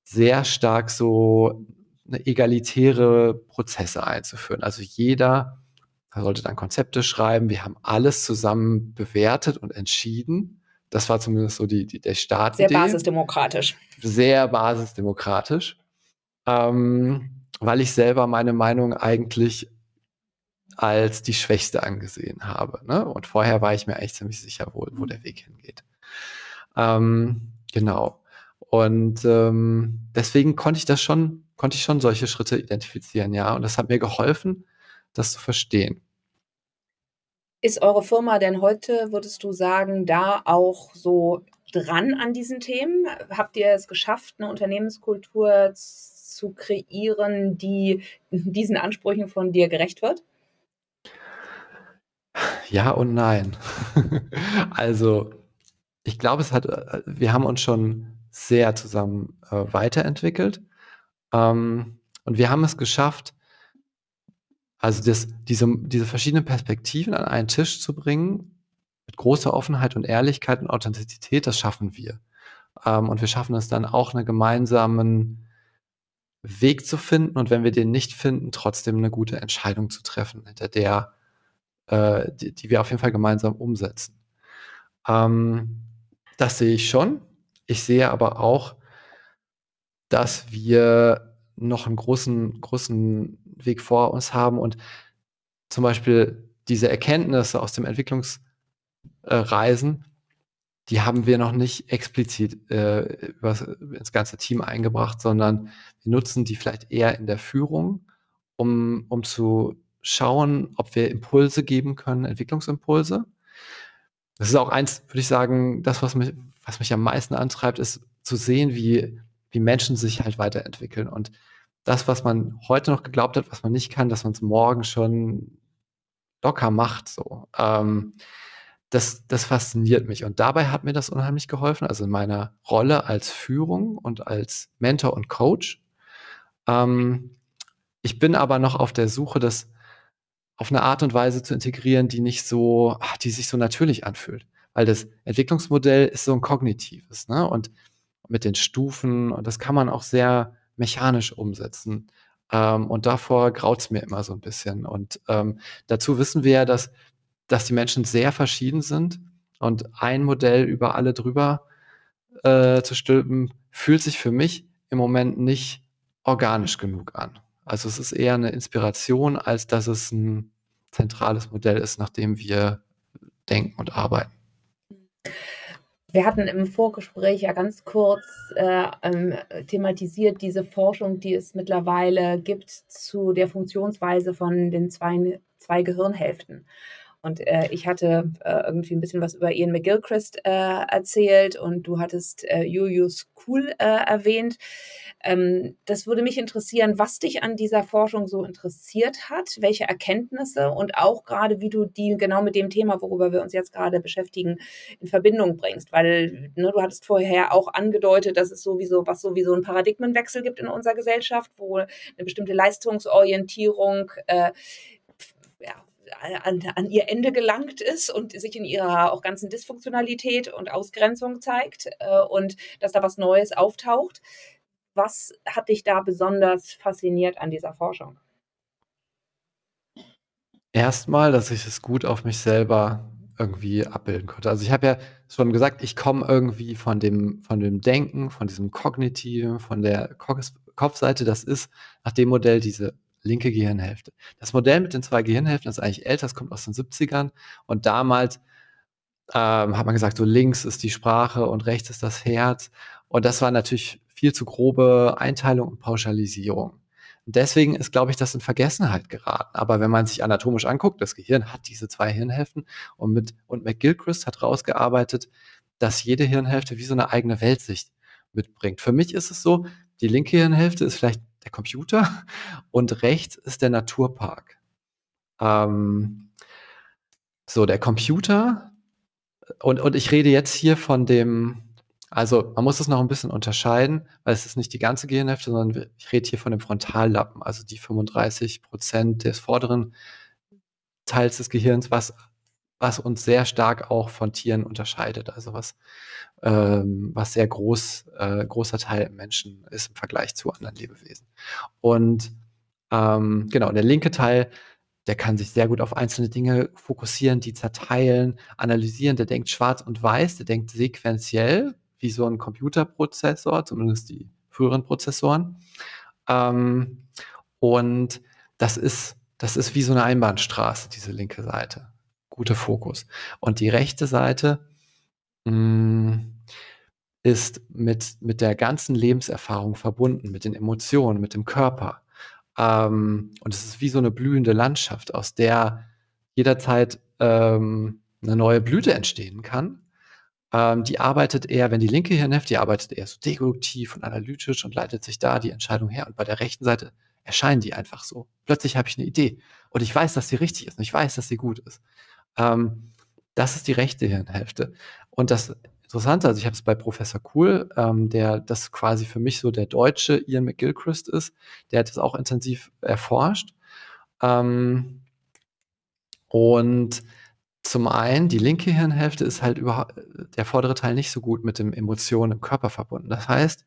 S2: sehr stark so egalitäre Prozesse einzuführen. Also jeder er sollte dann Konzepte schreiben. Wir haben alles zusammen bewertet und entschieden. Das war zumindest so die, die der Start.
S1: Sehr basisdemokratisch.
S2: Sehr basisdemokratisch. Ähm, weil ich selber meine Meinung eigentlich als die schwächste angesehen habe. Ne? Und vorher war ich mir eigentlich ziemlich sicher, wo, wo der Weg hingeht. Ähm, genau. Und ähm, deswegen konnte ich das schon, konnte ich schon solche Schritte identifizieren, ja. Und das hat mir geholfen, das zu verstehen.
S1: Ist eure Firma denn heute, würdest du sagen, da auch so dran an diesen Themen? Habt ihr es geschafft, eine Unternehmenskultur zu kreieren, die diesen Ansprüchen von dir gerecht wird?
S2: Ja und nein. also, ich glaube, es hat, äh, wir haben uns schon sehr zusammen äh, weiterentwickelt. Ähm, und wir haben es geschafft, also das, diese, diese verschiedenen Perspektiven an einen Tisch zu bringen, mit großer Offenheit und Ehrlichkeit und Authentizität, das schaffen wir. Ähm, und wir schaffen es dann auch, einen gemeinsamen Weg zu finden und wenn wir den nicht finden, trotzdem eine gute Entscheidung zu treffen, hinter der, äh, die, die, wir auf jeden Fall gemeinsam umsetzen. Ähm, das sehe ich schon. Ich sehe aber auch, dass wir noch einen großen, großen Weg vor uns haben und zum Beispiel diese Erkenntnisse aus dem Entwicklungsreisen, die haben wir noch nicht explizit äh, ins ganze Team eingebracht, sondern wir nutzen die vielleicht eher in der Führung, um, um zu schauen, ob wir Impulse geben können, Entwicklungsimpulse. Das ist auch eins, würde ich sagen, das, was mich, was mich am meisten antreibt, ist zu sehen, wie, wie Menschen sich halt weiterentwickeln. Und das, was man heute noch geglaubt hat, was man nicht kann, dass man es morgen schon locker macht. So. Ähm, das, das fasziniert mich. Und dabei hat mir das unheimlich geholfen, also in meiner Rolle als Führung und als Mentor und Coach. Ähm, ich bin aber noch auf der Suche, das auf eine Art und Weise zu integrieren, die nicht so, ach, die sich so natürlich anfühlt. Weil das Entwicklungsmodell ist so ein kognitives, ne? Und mit den Stufen und das kann man auch sehr mechanisch umsetzen. Ähm, und davor graut's mir immer so ein bisschen. Und ähm, dazu wissen wir ja, dass, dass die Menschen sehr verschieden sind und ein Modell über alle drüber äh, zu stülpen, fühlt sich für mich im Moment nicht organisch genug an. Also es ist eher eine Inspiration, als dass es ein zentrales Modell ist, nach dem wir denken und arbeiten.
S1: Wir hatten im Vorgespräch ja ganz kurz äh, ähm, thematisiert diese Forschung, die es mittlerweile gibt zu der Funktionsweise von den zwei, zwei Gehirnhälften. Und äh, ich hatte äh, irgendwie ein bisschen was über Ian McGilchrist äh, erzählt und du hattest äh, Julius Kuhl äh, erwähnt. Ähm, das würde mich interessieren, was dich an dieser Forschung so interessiert hat, welche Erkenntnisse und auch gerade, wie du die genau mit dem Thema, worüber wir uns jetzt gerade beschäftigen, in Verbindung bringst. Weil ne, du hattest vorher auch angedeutet, dass es sowieso, was sowieso einen Paradigmenwechsel gibt in unserer Gesellschaft, wo eine bestimmte Leistungsorientierung äh, an, an, ihr Ende gelangt ist und sich in ihrer auch ganzen Dysfunktionalität und Ausgrenzung zeigt äh, und dass da was Neues auftaucht. Was hat dich da besonders fasziniert an dieser Forschung?
S2: Erstmal, dass ich es gut auf mich selber irgendwie abbilden konnte. Also ich habe ja schon gesagt, ich komme irgendwie von dem, von dem Denken, von diesem Kognitiven, von der Kopfseite. Das ist nach dem Modell diese linke Gehirnhälfte. Das Modell mit den zwei Gehirnhälften ist eigentlich älter, das kommt aus den 70ern. Und damals ähm, hat man gesagt, so links ist die Sprache und rechts ist das Herz. Und das war natürlich viel zu grobe Einteilung und Pauschalisierung. Und deswegen ist, glaube ich, das in Vergessenheit geraten. Aber wenn man sich anatomisch anguckt, das Gehirn hat diese zwei Hirnhälften und mit, und McGilchrist hat rausgearbeitet, dass jede Hirnhälfte wie so eine eigene Weltsicht mitbringt. Für mich ist es so, die linke Hirnhälfte ist vielleicht der Computer und rechts ist der Naturpark. Ähm, so, der Computer und, und ich rede jetzt hier von dem, also man muss es noch ein bisschen unterscheiden, weil es ist nicht die ganze Gehirnhälfte, sondern ich rede hier von dem Frontallappen, also die 35 Prozent des vorderen Teils des Gehirns, was, was uns sehr stark auch von Tieren unterscheidet, also was, ähm, was sehr groß, äh, großer Teil Menschen ist im Vergleich zu anderen Lebewesen. Und ähm, genau, der linke Teil, der kann sich sehr gut auf einzelne Dinge fokussieren, die zerteilen, analysieren, der denkt schwarz und weiß, der denkt sequenziell, wie so ein Computerprozessor, zumindest die früheren Prozessoren. Ähm, und das ist, das ist wie so eine Einbahnstraße, diese linke Seite. Guter Fokus. Und die rechte Seite mh, mm, ist mit, mit der ganzen Lebenserfahrung verbunden, mit den Emotionen, mit dem Körper. Ähm, und es ist wie so eine blühende Landschaft, aus der jederzeit ähm, eine neue Blüte entstehen kann. Ähm, die arbeitet eher, wenn die linke Hirnhälfte, die arbeitet eher so deduktiv und analytisch und leitet sich da die Entscheidung her. Und bei der rechten Seite erscheinen die einfach so. Plötzlich habe ich eine Idee und ich weiß, dass sie richtig ist und ich weiß, dass sie gut ist. Ähm, das ist die rechte Hirnhälfte. Und das Interessante, also ich habe es bei Professor Kuhl, ähm, der das quasi für mich so der deutsche Ian McGilchrist ist, der hat das auch intensiv erforscht. Ähm, und zum einen, die linke Hirnhälfte ist halt überhaupt der vordere Teil nicht so gut mit den Emotionen im Körper verbunden. Das heißt,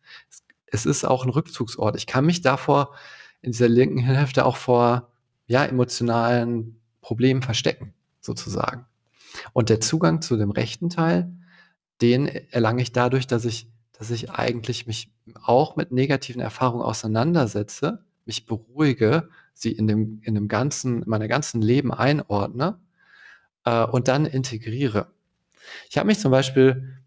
S2: es ist auch ein Rückzugsort. Ich kann mich davor in dieser linken Hirnhälfte auch vor ja, emotionalen Problemen verstecken, sozusagen. Und der Zugang zu dem rechten Teil, den erlange ich dadurch, dass ich, dass ich eigentlich mich auch mit negativen Erfahrungen auseinandersetze, mich beruhige, sie in dem, in dem ganzen, in meiner ganzen Leben einordne äh, und dann integriere. Ich habe mich zum Beispiel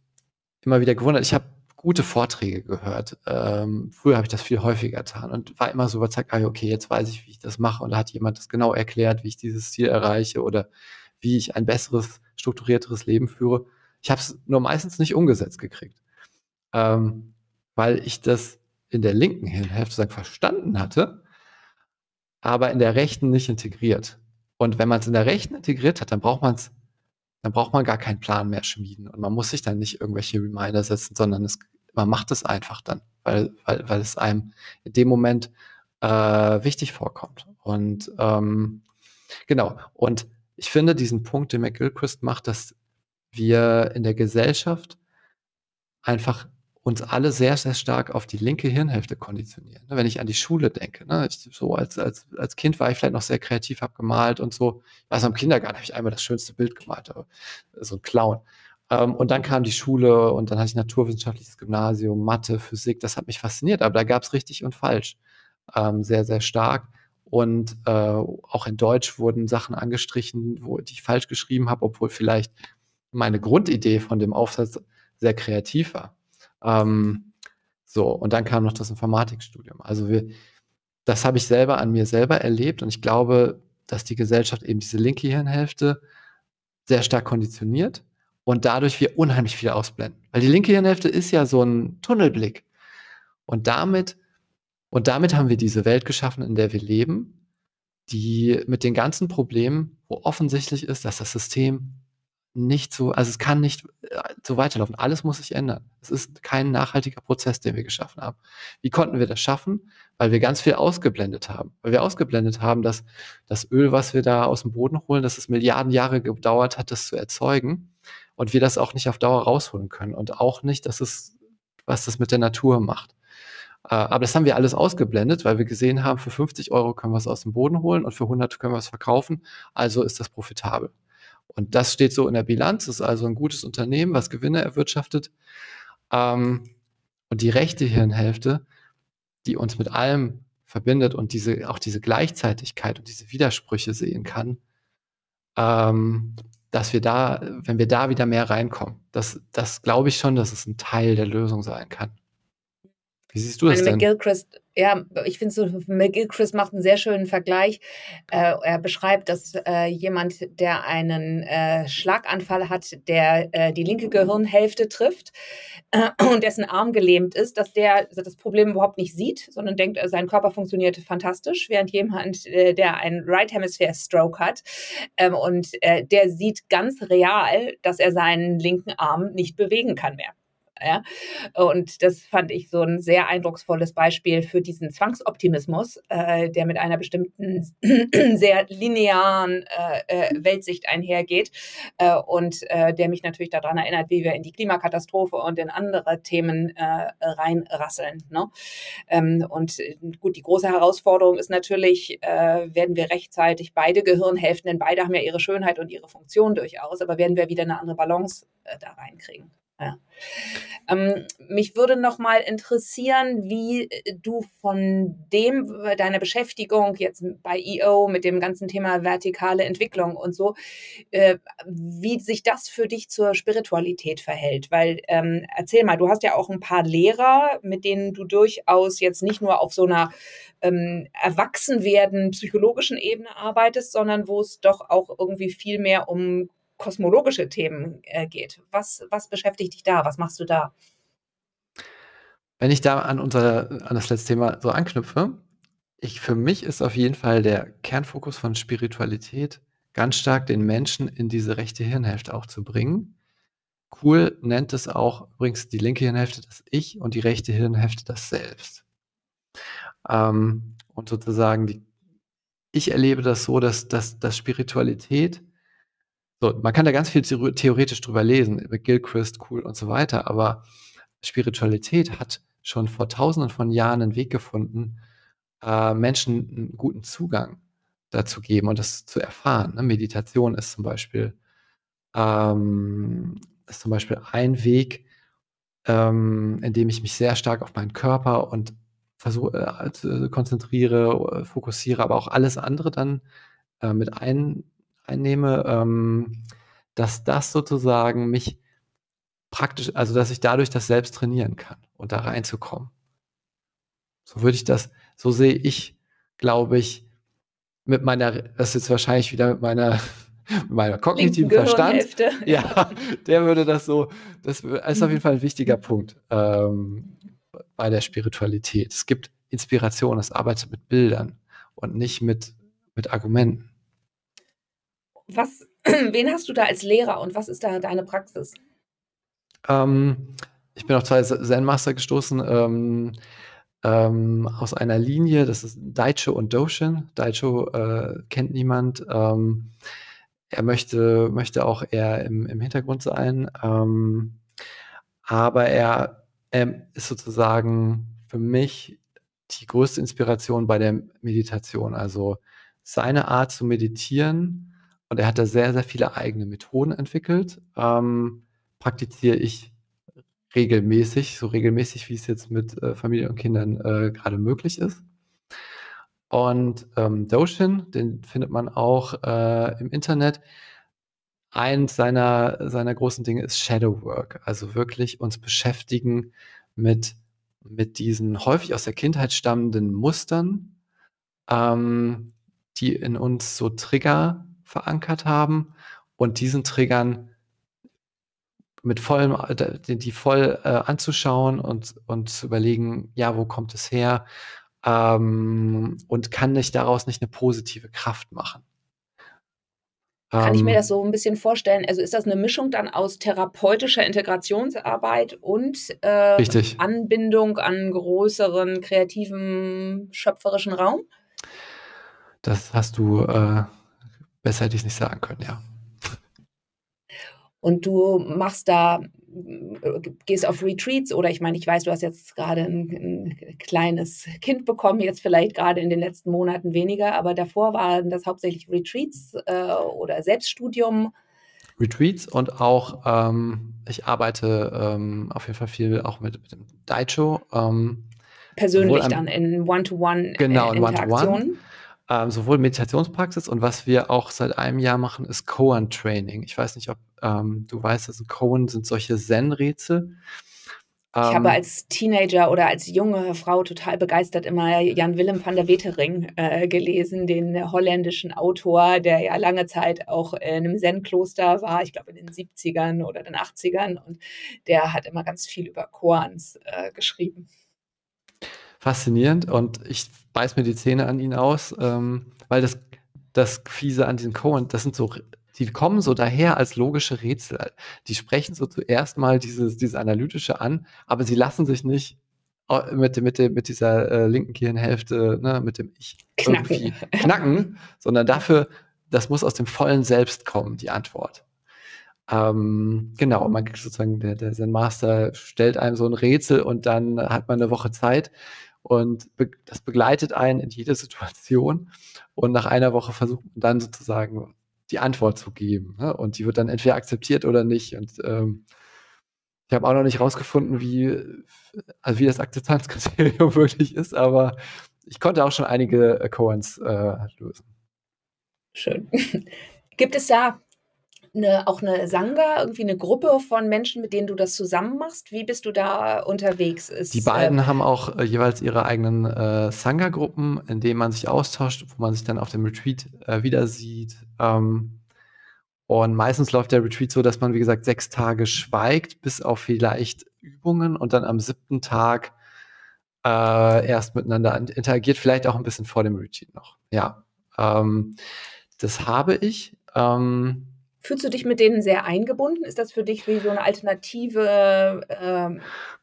S2: immer wieder gewundert, ich habe gute Vorträge gehört. Ähm, früher habe ich das viel häufiger getan und war immer so überzeugt, ah, okay, jetzt weiß ich, wie ich das mache. Und da hat jemand das genau erklärt, wie ich dieses Ziel erreiche oder wie ich ein besseres, strukturierteres Leben führe. Ich habe es nur meistens nicht umgesetzt gekriegt, ähm, weil ich das in der linken Hirnhälfte verstanden hatte, aber in der rechten nicht integriert. Und wenn man es in der Rechten integriert hat, dann braucht man es, dann braucht man gar keinen Plan mehr schmieden. Und man muss sich dann nicht irgendwelche Reminder setzen, sondern es, man macht es einfach dann, weil, weil, weil es einem in dem Moment äh, wichtig vorkommt. Und ähm, genau, und ich finde diesen Punkt, den McGilchrist macht, dass wir in der Gesellschaft einfach uns alle sehr, sehr stark auf die linke Hirnhälfte konditionieren. Wenn ich an die Schule denke, ne, ich, so als, als, als Kind war ich vielleicht noch sehr kreativ, habe gemalt und so. Also im Kindergarten habe ich einmal das schönste Bild gemalt, so ein Clown. Ähm, und dann kam die Schule und dann hatte ich naturwissenschaftliches Gymnasium, Mathe, Physik, das hat mich fasziniert, aber da gab es richtig und falsch ähm, sehr, sehr stark. Und äh, auch in Deutsch wurden Sachen angestrichen, wo, die ich falsch geschrieben habe, obwohl vielleicht meine Grundidee von dem Aufsatz sehr kreativ war. Ähm, so, und dann kam noch das Informatikstudium. Also wir, das habe ich selber an mir selber erlebt und ich glaube, dass die Gesellschaft eben diese linke Hirnhälfte sehr stark konditioniert und dadurch wir unheimlich viel ausblenden. Weil die linke Hirnhälfte ist ja so ein Tunnelblick. Und damit, und damit haben wir diese Welt geschaffen, in der wir leben, die mit den ganzen Problemen, wo offensichtlich ist, dass das System nicht so, also es kann nicht äh, so weiterlaufen. Alles muss sich ändern. Es ist kein nachhaltiger Prozess, den wir geschaffen haben. Wie konnten wir das schaffen? Weil wir ganz viel ausgeblendet haben. Weil wir ausgeblendet haben, dass das Öl, was wir da aus dem Boden holen, dass es Milliarden Jahre gedauert hat, das zu erzeugen. Und wir das auch nicht auf Dauer rausholen können. Und auch nicht, dass es, was das mit der Natur macht. Äh, aber das haben wir alles ausgeblendet, weil wir gesehen haben, für 50 Euro können wir es aus dem Boden holen und für 100 können wir es verkaufen. Also ist das profitabel. Und das steht so in der Bilanz, ist also ein gutes Unternehmen, was Gewinne erwirtschaftet. Ähm, und die rechte Hirnhälfte, die uns mit allem verbindet und diese, auch diese Gleichzeitigkeit und diese Widersprüche sehen kann, ähm, dass wir da, wenn wir da wieder mehr reinkommen, das, das glaube ich schon, dass es ein Teil der Lösung sein kann. Wie siehst du das denn?
S1: McGilchrist, ja, ich finde so, McGilchrist macht einen sehr schönen Vergleich. Äh, er beschreibt, dass äh, jemand, der einen äh, Schlaganfall hat, der äh, die linke Gehirnhälfte trifft äh, und dessen Arm gelähmt ist, dass der das Problem überhaupt nicht sieht, sondern denkt, äh, sein Körper funktioniert fantastisch, während jemand, der einen Right Hemisphere Stroke hat ähm, und der sieht ganz real, dass er seinen linken Arm nicht bewegen kann mehr. Ja? Und das fand ich so ein sehr eindrucksvolles Beispiel für diesen Zwangsoptimismus, äh, der mit einer bestimmten sehr linearen äh, äh, Weltsicht einhergeht äh, und äh, der mich natürlich daran erinnert, wie wir in die Klimakatastrophe und in andere Themen äh, reinrasseln. Ne? Ähm, und gut, die große Herausforderung ist natürlich, werden wir rechtzeitig beide Gehirnhälften, denn beide haben ja ihre Schönheit und ihre Funktion durchaus, aber werden wir wieder eine andere Balance da reinkriegen. Ja. Ähm, mich würde noch mal interessieren, wie äh, du von dem äh, deiner Beschäftigung jetzt bei EO mit dem ganzen Thema vertikale Entwicklung und so, äh, wie sich das für dich zur Spiritualität verhält. Weil ähm, erzähl mal, du hast ja auch ein paar Lehrer, mit denen du durchaus jetzt nicht nur auf so einer ähm, Erwachsenwerden psychologischen Ebene arbeitest, sondern wo es doch auch irgendwie viel mehr um kosmologische Themen äh, geht. Was, was beschäftigt dich da? Was machst du da?
S2: Wenn ich da an unser, an das letzte Thema so anknüpfe, ich, für mich ist auf jeden Fall der Kernfokus von Spiritualität ganz stark den Menschen in diese rechte Hirnhälfte auch zu bringen. Cool nennt es auch übrigens die linke Hirnhälfte das Ich und die rechte Hirnhälfte das Selbst. Ähm, und sozusagen die, ich erlebe das so, dass, dass, dass Spiritualität so, man kann da ganz viel theoretisch drüber lesen, über Gilchrist, Cool und so weiter, aber Spiritualität hat schon vor tausenden von Jahren einen Weg gefunden, äh, Menschen einen guten Zugang dazu geben und das zu erfahren. Ne? Meditation ist zum Beispiel, ähm, ist zum Beispiel ein Weg, ähm, in dem ich mich sehr stark auf meinen Körper und versuche, äh, konzentriere, äh, fokussiere, aber auch alles andere dann äh, mit ein, einnehme, ähm, dass das sozusagen mich praktisch, also dass ich dadurch das selbst trainieren kann und da reinzukommen. So würde ich das, so sehe ich, glaube ich, mit meiner, das ist jetzt wahrscheinlich wieder mit meiner, mit meiner kognitiven Verstand. Ja, der würde das so, das ist auf jeden Fall ein wichtiger Punkt ähm, bei der Spiritualität. Es gibt Inspiration, es arbeitet mit Bildern und nicht mit, mit Argumenten.
S1: Was, wen hast du da als Lehrer und was ist da deine Praxis?
S2: Ähm, ich bin auf zwei Zen-Master gestoßen ähm, ähm, aus einer Linie, das ist Daicho und Doshin. Daicho äh, kennt niemand. Ähm, er möchte, möchte auch eher im, im Hintergrund sein. Ähm, aber er, er ist sozusagen für mich die größte Inspiration bei der Meditation. Also seine Art zu meditieren und er hat da sehr, sehr viele eigene Methoden entwickelt. Ähm, praktiziere ich regelmäßig, so regelmäßig, wie es jetzt mit äh, Familie und Kindern äh, gerade möglich ist. Und ähm, Doshin, den findet man auch äh, im Internet. Eins seiner, seiner großen Dinge ist Shadow Work, also wirklich uns beschäftigen mit, mit diesen häufig aus der Kindheit stammenden Mustern, ähm, die in uns so Trigger verankert haben und diesen Triggern mit vollem, die, die voll äh, anzuschauen und, und zu überlegen, ja, wo kommt es her? Ähm, und kann ich daraus nicht eine positive Kraft machen?
S1: Kann ich mir ähm. das so ein bisschen vorstellen? Also ist das eine Mischung dann aus therapeutischer Integrationsarbeit und äh, Anbindung an größeren kreativen, schöpferischen Raum?
S2: Das hast du, äh, besser hätte ich es nicht sagen können, ja.
S1: Und du machst da gehst auf Retreats oder ich meine, ich weiß, du hast jetzt gerade ein, ein, kleines Kind bekommen, jetzt vielleicht gerade in den letzten Monaten weniger, aber davor waren das hauptsächlich Retreats äh, oder Selbststudium.
S2: Retreats und auch, ähm, ich arbeite ähm, auf jeden Fall viel auch mit, mit dem Daicho. Ähm,
S1: Persönlich dann in One-to-One
S2: -One genau, in One-to-One. One ähm, sowohl Meditationspraxis und was wir auch seit einem Jahr machen, ist Koan-Training. Ich weiß nicht, ob ähm, du weißt, also Koan sind solche Zen-Rätsel.
S1: Ich habe ähm, als Teenager oder als junge Frau total begeistert immer Jan Willem van der Wetering äh, gelesen, den holländischen Autor, der ja lange Zeit auch in einem Zen-Kloster war, ich glaube in den 70ern oder den 80ern. Und der hat immer ganz viel über Koans äh, geschrieben
S2: faszinierend und ich beiß mir die Zähne an ihn aus, ähm, weil das, das Fiese an diesen Cohen, das sind so, die kommen so daher als logische Rätsel. Die sprechen so zuerst mal dieses, dieses Analytische an, aber sie lassen sich nicht äh, mit, mit, mit dieser äh, linken Gehirnhälfte, ne, mit dem Ich knacken. irgendwie knacken, sondern dafür, das muss aus dem vollen Selbst kommen, die Antwort. Ähm, genau, man sozusagen, der, der Zen Master stellt einem so ein Rätsel und dann hat man eine Woche Zeit und be das begleitet einen in jeder Situation. Und nach einer Woche versucht man dann sozusagen die Antwort zu geben. Ne? Und die wird dann entweder akzeptiert oder nicht. Und ähm, ich habe auch noch nicht rausgefunden, wie, also wie das Akzeptanzkriterium wirklich ist, aber ich konnte auch schon einige Coens äh, lösen.
S1: Schön. Gibt es da eine, auch eine Sangha, irgendwie eine Gruppe von Menschen, mit denen du das zusammen machst? Wie bist du da unterwegs?
S2: Ist, die beiden äh, haben auch äh, jeweils ihre eigenen äh, Sangha-Gruppen, in denen man sich austauscht, wo man sich dann auf dem Retreat äh, wieder sieht. Ähm, und meistens läuft der Retreat so, dass man, wie gesagt, sechs Tage schweigt, bis auf vielleicht Übungen und dann am siebten Tag äh, erst miteinander interagiert, vielleicht auch ein bisschen vor dem Retreat noch. Ja, ähm, das habe ich. Ähm,
S1: Fühlst du dich mit denen sehr eingebunden? Ist das für dich wie so eine alternative äh,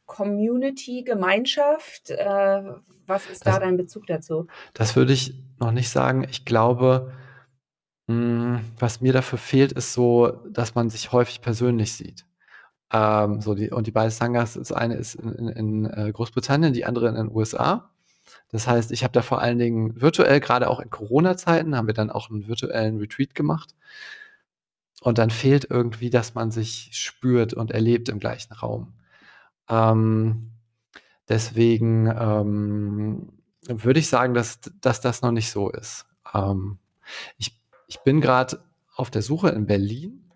S1: Community, Gemeinschaft? Äh, was ist das, da dein Bezug dazu?
S2: Das würde ich noch nicht sagen. Ich glaube, mh, hm, was mir dafür fehlt, ist so, dass man sich häufig persönlich sieht. Ähm, so die, und die beiden Sangas, das eine ist in, in, in äh, Großbritannien, die andere in den USA. Das heißt, ich habe da vor allen Dingen virtuell, gerade auch in Corona-Zeiten, haben wir dann auch einen virtuellen Retreat gemacht. Und dann fehlt irgendwie, dass man sich spürt und erlebt im gleichen Raum. Ähm, deswegen ähm, würde ich sagen, dass, dass das noch nicht so ist. Ähm, ich, ich bin gerade auf der Suche in Berlin,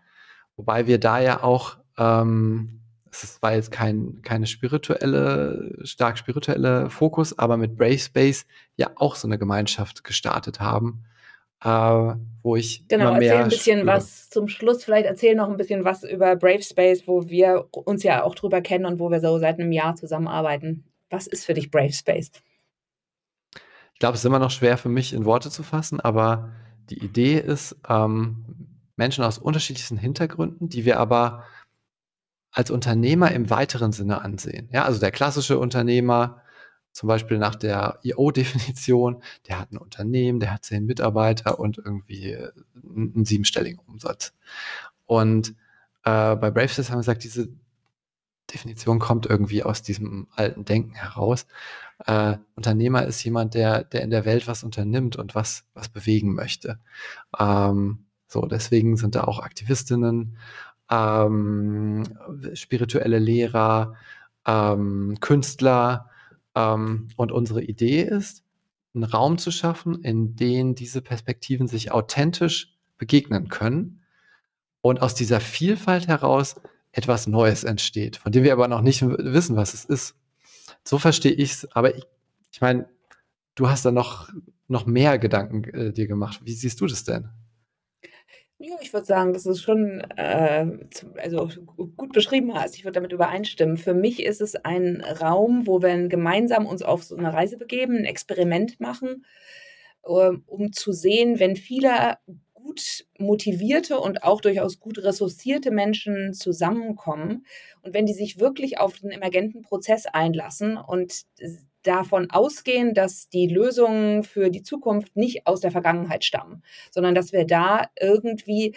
S2: wobei wir da ja auch, ähm, es war jetzt kein keine spirituelle, stark spirituelle Fokus, aber mit Brave Space ja auch so eine Gemeinschaft gestartet haben, äh, wo ich
S1: genau,
S2: immer mehr
S1: erzähl ein bisschen spüre. was zum Schluss. Vielleicht erzähl noch ein bisschen was über Brave Space, wo wir uns ja auch drüber kennen und wo wir so seit einem Jahr zusammenarbeiten. Was ist für dich Brave Space?
S2: Ich glaube, es ist immer noch schwer für mich in Worte zu fassen, aber die Idee ist, ähm, Menschen aus unterschiedlichsten Hintergründen, die wir aber als Unternehmer im weiteren Sinne ansehen. Ja, also der klassische Unternehmer, zum Beispiel nach der IO-Definition, der hat ein Unternehmen, der hat zehn Mitarbeiter und irgendwie einen siebenstelligen Umsatz. Und äh, bei Bravesys haben wir gesagt, diese Definition kommt irgendwie aus diesem alten Denken heraus. Äh, Unternehmer ist jemand, der, der in der Welt was unternimmt und was, was bewegen möchte. Ähm, so, deswegen sind da auch Aktivistinnen, ähm, spirituelle Lehrer, ähm, Künstler. Ähm, und unsere Idee ist, einen Raum zu schaffen, in dem diese Perspektiven sich authentisch begegnen können und aus dieser Vielfalt heraus etwas Neues entsteht, von dem wir aber noch nicht wissen, was es ist. So verstehe ich es, aber ich, ich meine, du hast da noch, noch mehr Gedanken äh, dir gemacht. Wie siehst du das denn?
S1: Ja, ich würde sagen, du es schon äh, also gut beschrieben hast. Ich würde damit übereinstimmen. Für mich ist es ein Raum, wo wir gemeinsam uns auf so eine Reise begeben, ein Experiment machen, äh, um zu sehen, wenn viele gut motivierte und auch durchaus gut ressourcierte Menschen zusammenkommen und wenn die sich wirklich auf den emergenten Prozess einlassen und davon ausgehen, dass die Lösungen für die Zukunft nicht aus der Vergangenheit stammen, sondern dass wir da irgendwie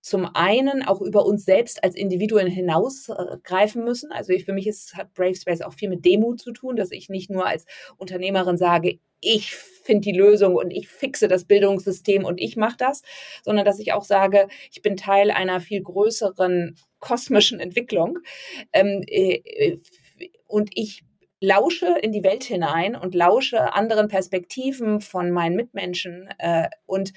S1: zum einen auch über uns selbst als Individuen hinausgreifen müssen. Also ich, für mich ist, hat Brave Space auch viel mit Demut zu tun, dass ich nicht nur als Unternehmerin sage, ich finde die Lösung und ich fixe das Bildungssystem und ich mache das, sondern dass ich auch sage, ich bin Teil einer viel größeren kosmischen Entwicklung ähm, äh, und ich lausche in die Welt hinein und lausche anderen Perspektiven von meinen Mitmenschen äh, und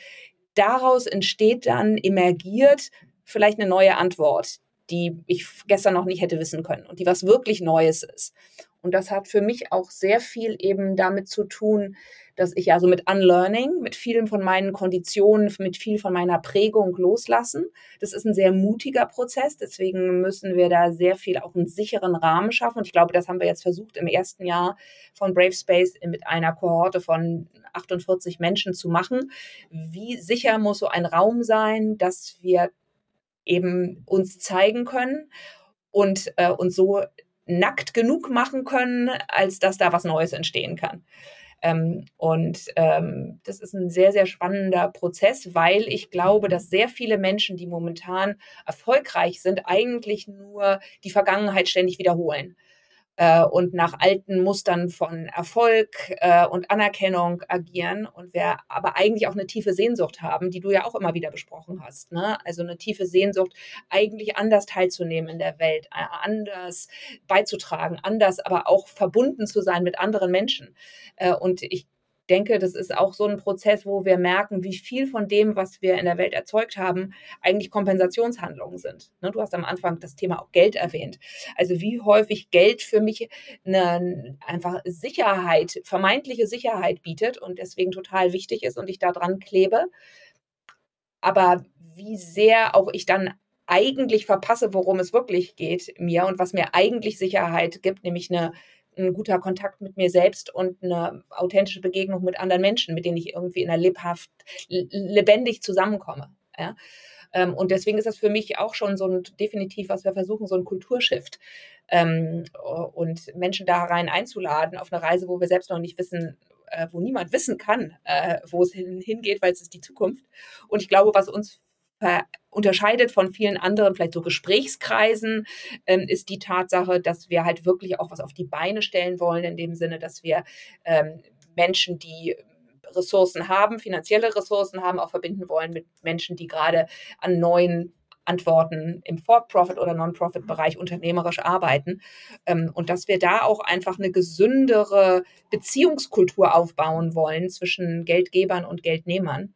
S1: daraus entsteht dann, emergiert vielleicht eine neue Antwort, die ich gestern noch nicht hätte wissen können und die was wirklich Neues ist. Und das hat für mich auch sehr viel eben damit zu tun, dass ich also mit Unlearning, mit vielen von meinen Konditionen, mit viel von meiner Prägung loslassen. Das ist ein sehr mutiger Prozess. Deswegen müssen wir da sehr viel auch einen sicheren Rahmen schaffen. Und ich glaube, das haben wir jetzt versucht im ersten Jahr von Brave Space mit einer Kohorte von 48 Menschen zu machen. Wie sicher muss so ein Raum sein, dass wir eben uns zeigen können und äh, uns so nackt genug machen können, als dass da was Neues entstehen kann. Ähm, und ähm, das ist ein sehr, sehr spannender Prozess, weil ich glaube, dass sehr viele Menschen, die momentan erfolgreich sind, eigentlich nur die Vergangenheit ständig wiederholen äh, und nach alten Mustern von Erfolg äh, und Anerkennung agieren und wir aber eigentlich auch eine tiefe Sehnsucht haben, die du ja auch immer wieder besprochen hast. Ne? Also eine tiefe Sehnsucht, eigentlich anders teilzunehmen in der Welt, äh, anders beizutragen, anders aber auch verbunden zu sein mit anderen Menschen. Äh, und ich denke, das ist auch so ein Prozess, wo wir merken, wie viel von dem, was wir in der Welt erzeugt haben, eigentlich Kompensationshandlungen sind. Ne, du hast am Anfang das Thema auch Geld erwähnt. Also wie häufig Geld für mich eine einfach Sicherheit, vermeintliche Sicherheit bietet und deswegen total wichtig ist und ich da dran klebe. Aber wie sehr auch ich dann eigentlich verpasse, worum es wirklich geht mir und was mir eigentlich Sicherheit gibt, nämlich eine ein guter Kontakt mit mir selbst und eine authentische Begegnung mit anderen Menschen, mit denen ich irgendwie in einer lebhaft, lebendig zusammenkomme. Ja? Ähm, und deswegen ist das für mich auch schon so ein definitiv, was wir versuchen, so ein Kulturshift ähm, und Menschen da rein einzuladen auf eine Reise, wo wir selbst noch nicht wissen, äh, wo niemand wissen kann, äh, wo es hin, hingeht, weil es ist die Zukunft. Und ich glaube, was uns unterscheidet von vielen anderen, vielleicht so Gesprächskreisen, ähm, ist die Tatsache, dass wir halt wirklich auch was auf die Beine stellen wollen, in dem Sinne, dass wir ähm, Menschen, die Ressourcen haben, finanzielle Ressourcen haben, auch verbinden wollen mit Menschen, die gerade an neuen Antworten im For-Profit- oder Non-Profit-Bereich unternehmerisch arbeiten. Ähm, und dass wir da auch einfach eine gesündere Beziehungskultur aufbauen wollen zwischen Geldgebern und Geldnehmern.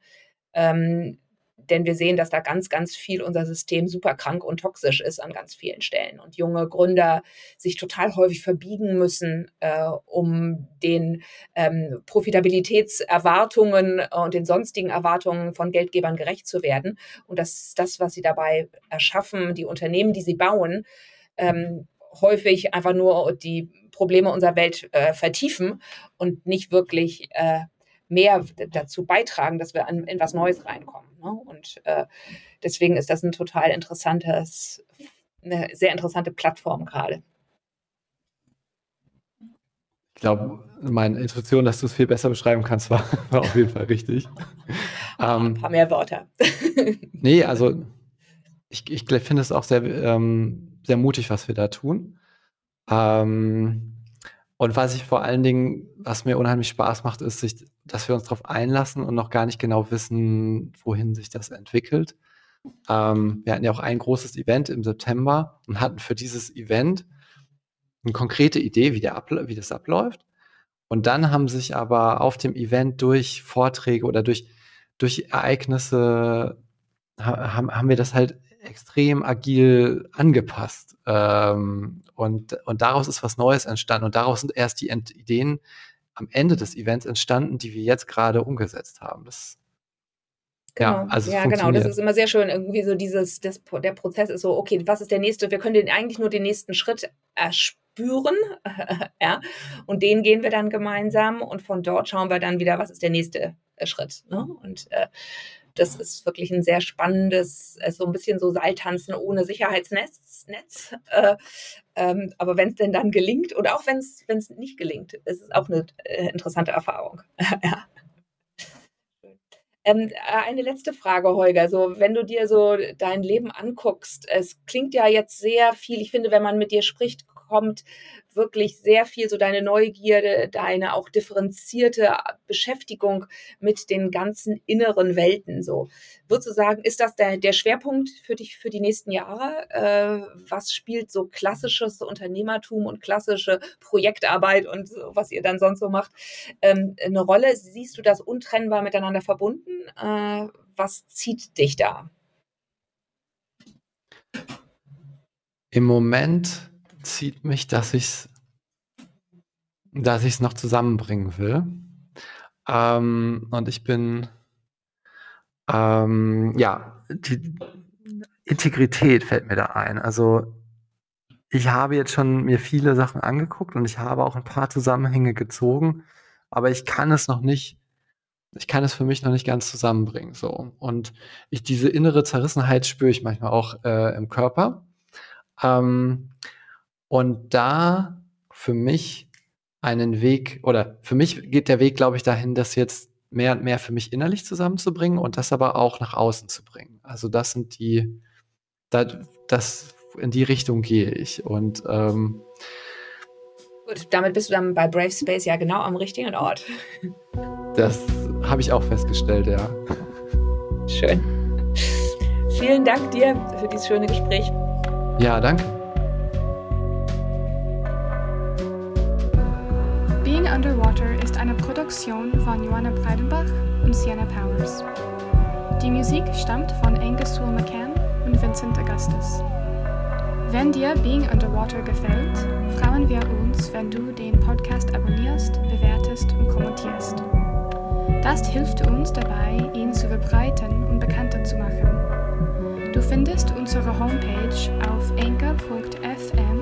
S1: Denn wir sehen, dass da ganz, ganz viel unser System super krank und toxisch ist an ganz vielen Stellen und junge Gründer sich total häufig verbiegen müssen, äh, um den ähm, Profitabilitätserwartungen und den sonstigen Erwartungen von Geldgebern gerecht zu werden. Und dass das, was sie dabei erschaffen, die Unternehmen, die sie bauen, ähm, häufig einfach nur die Probleme unserer Welt äh, vertiefen und nicht wirklich äh, mehr dazu beitragen, dass wir an, in was Neues reinkommen. Ne? Und äh, deswegen ist das ein total interessantes, eine sehr interessante Plattform gerade.
S2: Ich glaube, meine Intuition, dass du es viel besser beschreiben kannst, war, war auf jeden Fall richtig.
S1: ähm, ein paar mehr Wörter.
S2: nee, also ich, ich finde es auch sehr, ähm, sehr mutig, was wir da tun. Ähm, und was ich vor allen Dingen, was mir unheimlich Spaß macht, ist, sich, dass wir uns darauf einlassen und noch gar nicht genau wissen, wohin sich das entwickelt. Ähm, wir hatten ja auch ein großes Event im September und hatten für dieses Event eine konkrete Idee, wie, der wie das abläuft. Und dann haben sich aber auf dem Event durch Vorträge oder durch, durch Ereignisse haben, haben wir das halt extrem agil angepasst. Ähm, und, und daraus ist was Neues entstanden. Und daraus sind erst die Ent Ideen am Ende des Events entstanden, die wir jetzt gerade umgesetzt haben. Das,
S1: Genau. Ja, also ja genau. Das ist immer sehr schön. Irgendwie so dieses, das, der Prozess ist so, okay, was ist der nächste? Wir können den, eigentlich nur den nächsten Schritt erspüren. ja. Und den gehen wir dann gemeinsam und von dort schauen wir dann wieder, was ist der nächste äh, Schritt. Ne? Und äh, das ist wirklich ein sehr spannendes, äh, so ein bisschen so Seiltanzen ohne Sicherheitsnetz. Netz. Äh, ähm, aber wenn es denn dann gelingt oder auch wenn es nicht gelingt, ist es auch eine äh, interessante Erfahrung. ja. Ähm, äh, eine letzte Frage, Holger. So, wenn du dir so dein Leben anguckst, es klingt ja jetzt sehr viel. Ich finde, wenn man mit dir spricht, kommt wirklich sehr viel so deine Neugierde, deine auch differenzierte Beschäftigung mit den ganzen inneren Welten. So, würdest du sagen, ist das der, der Schwerpunkt für dich für die nächsten Jahre? Äh, was spielt so klassisches Unternehmertum und klassische Projektarbeit und was ihr dann sonst so macht ähm, eine Rolle? Siehst du das untrennbar miteinander verbunden? Äh, was zieht dich da?
S2: Im Moment zieht mich, dass ich es dass ich's noch zusammenbringen will. Ähm, und ich bin, ähm, ja, die Integrität fällt mir da ein. Also ich habe jetzt schon mir viele Sachen angeguckt und ich habe auch ein paar Zusammenhänge gezogen, aber ich kann es noch nicht, ich kann es für mich noch nicht ganz zusammenbringen. So. Und ich, diese innere Zerrissenheit spüre ich manchmal auch äh, im Körper. Ähm, und da für mich einen Weg oder für mich geht der Weg, glaube ich, dahin, das jetzt mehr und mehr für mich innerlich zusammenzubringen und das aber auch nach außen zu bringen. Also das sind die, das, das in die Richtung gehe ich. Und ähm,
S1: Gut, damit bist du dann bei Brave Space ja genau am richtigen Ort.
S2: Das habe ich auch festgestellt, ja.
S1: Schön. Vielen Dank dir für dieses schöne Gespräch.
S2: Ja, danke.
S3: Underwater ist eine Produktion von Joanna Breidenbach und Sienna Powers. Die Musik stammt von Angus Sewell McCann und Vincent Augustus. Wenn dir Being Underwater gefällt, freuen wir uns, wenn du den Podcast abonnierst, bewertest und kommentierst. Das hilft uns dabei, ihn zu verbreiten und bekannter zu machen. Du findest unsere Homepage auf anchor.fm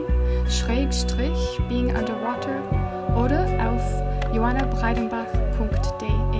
S3: being underwater oder auf johannabreidenbach.de.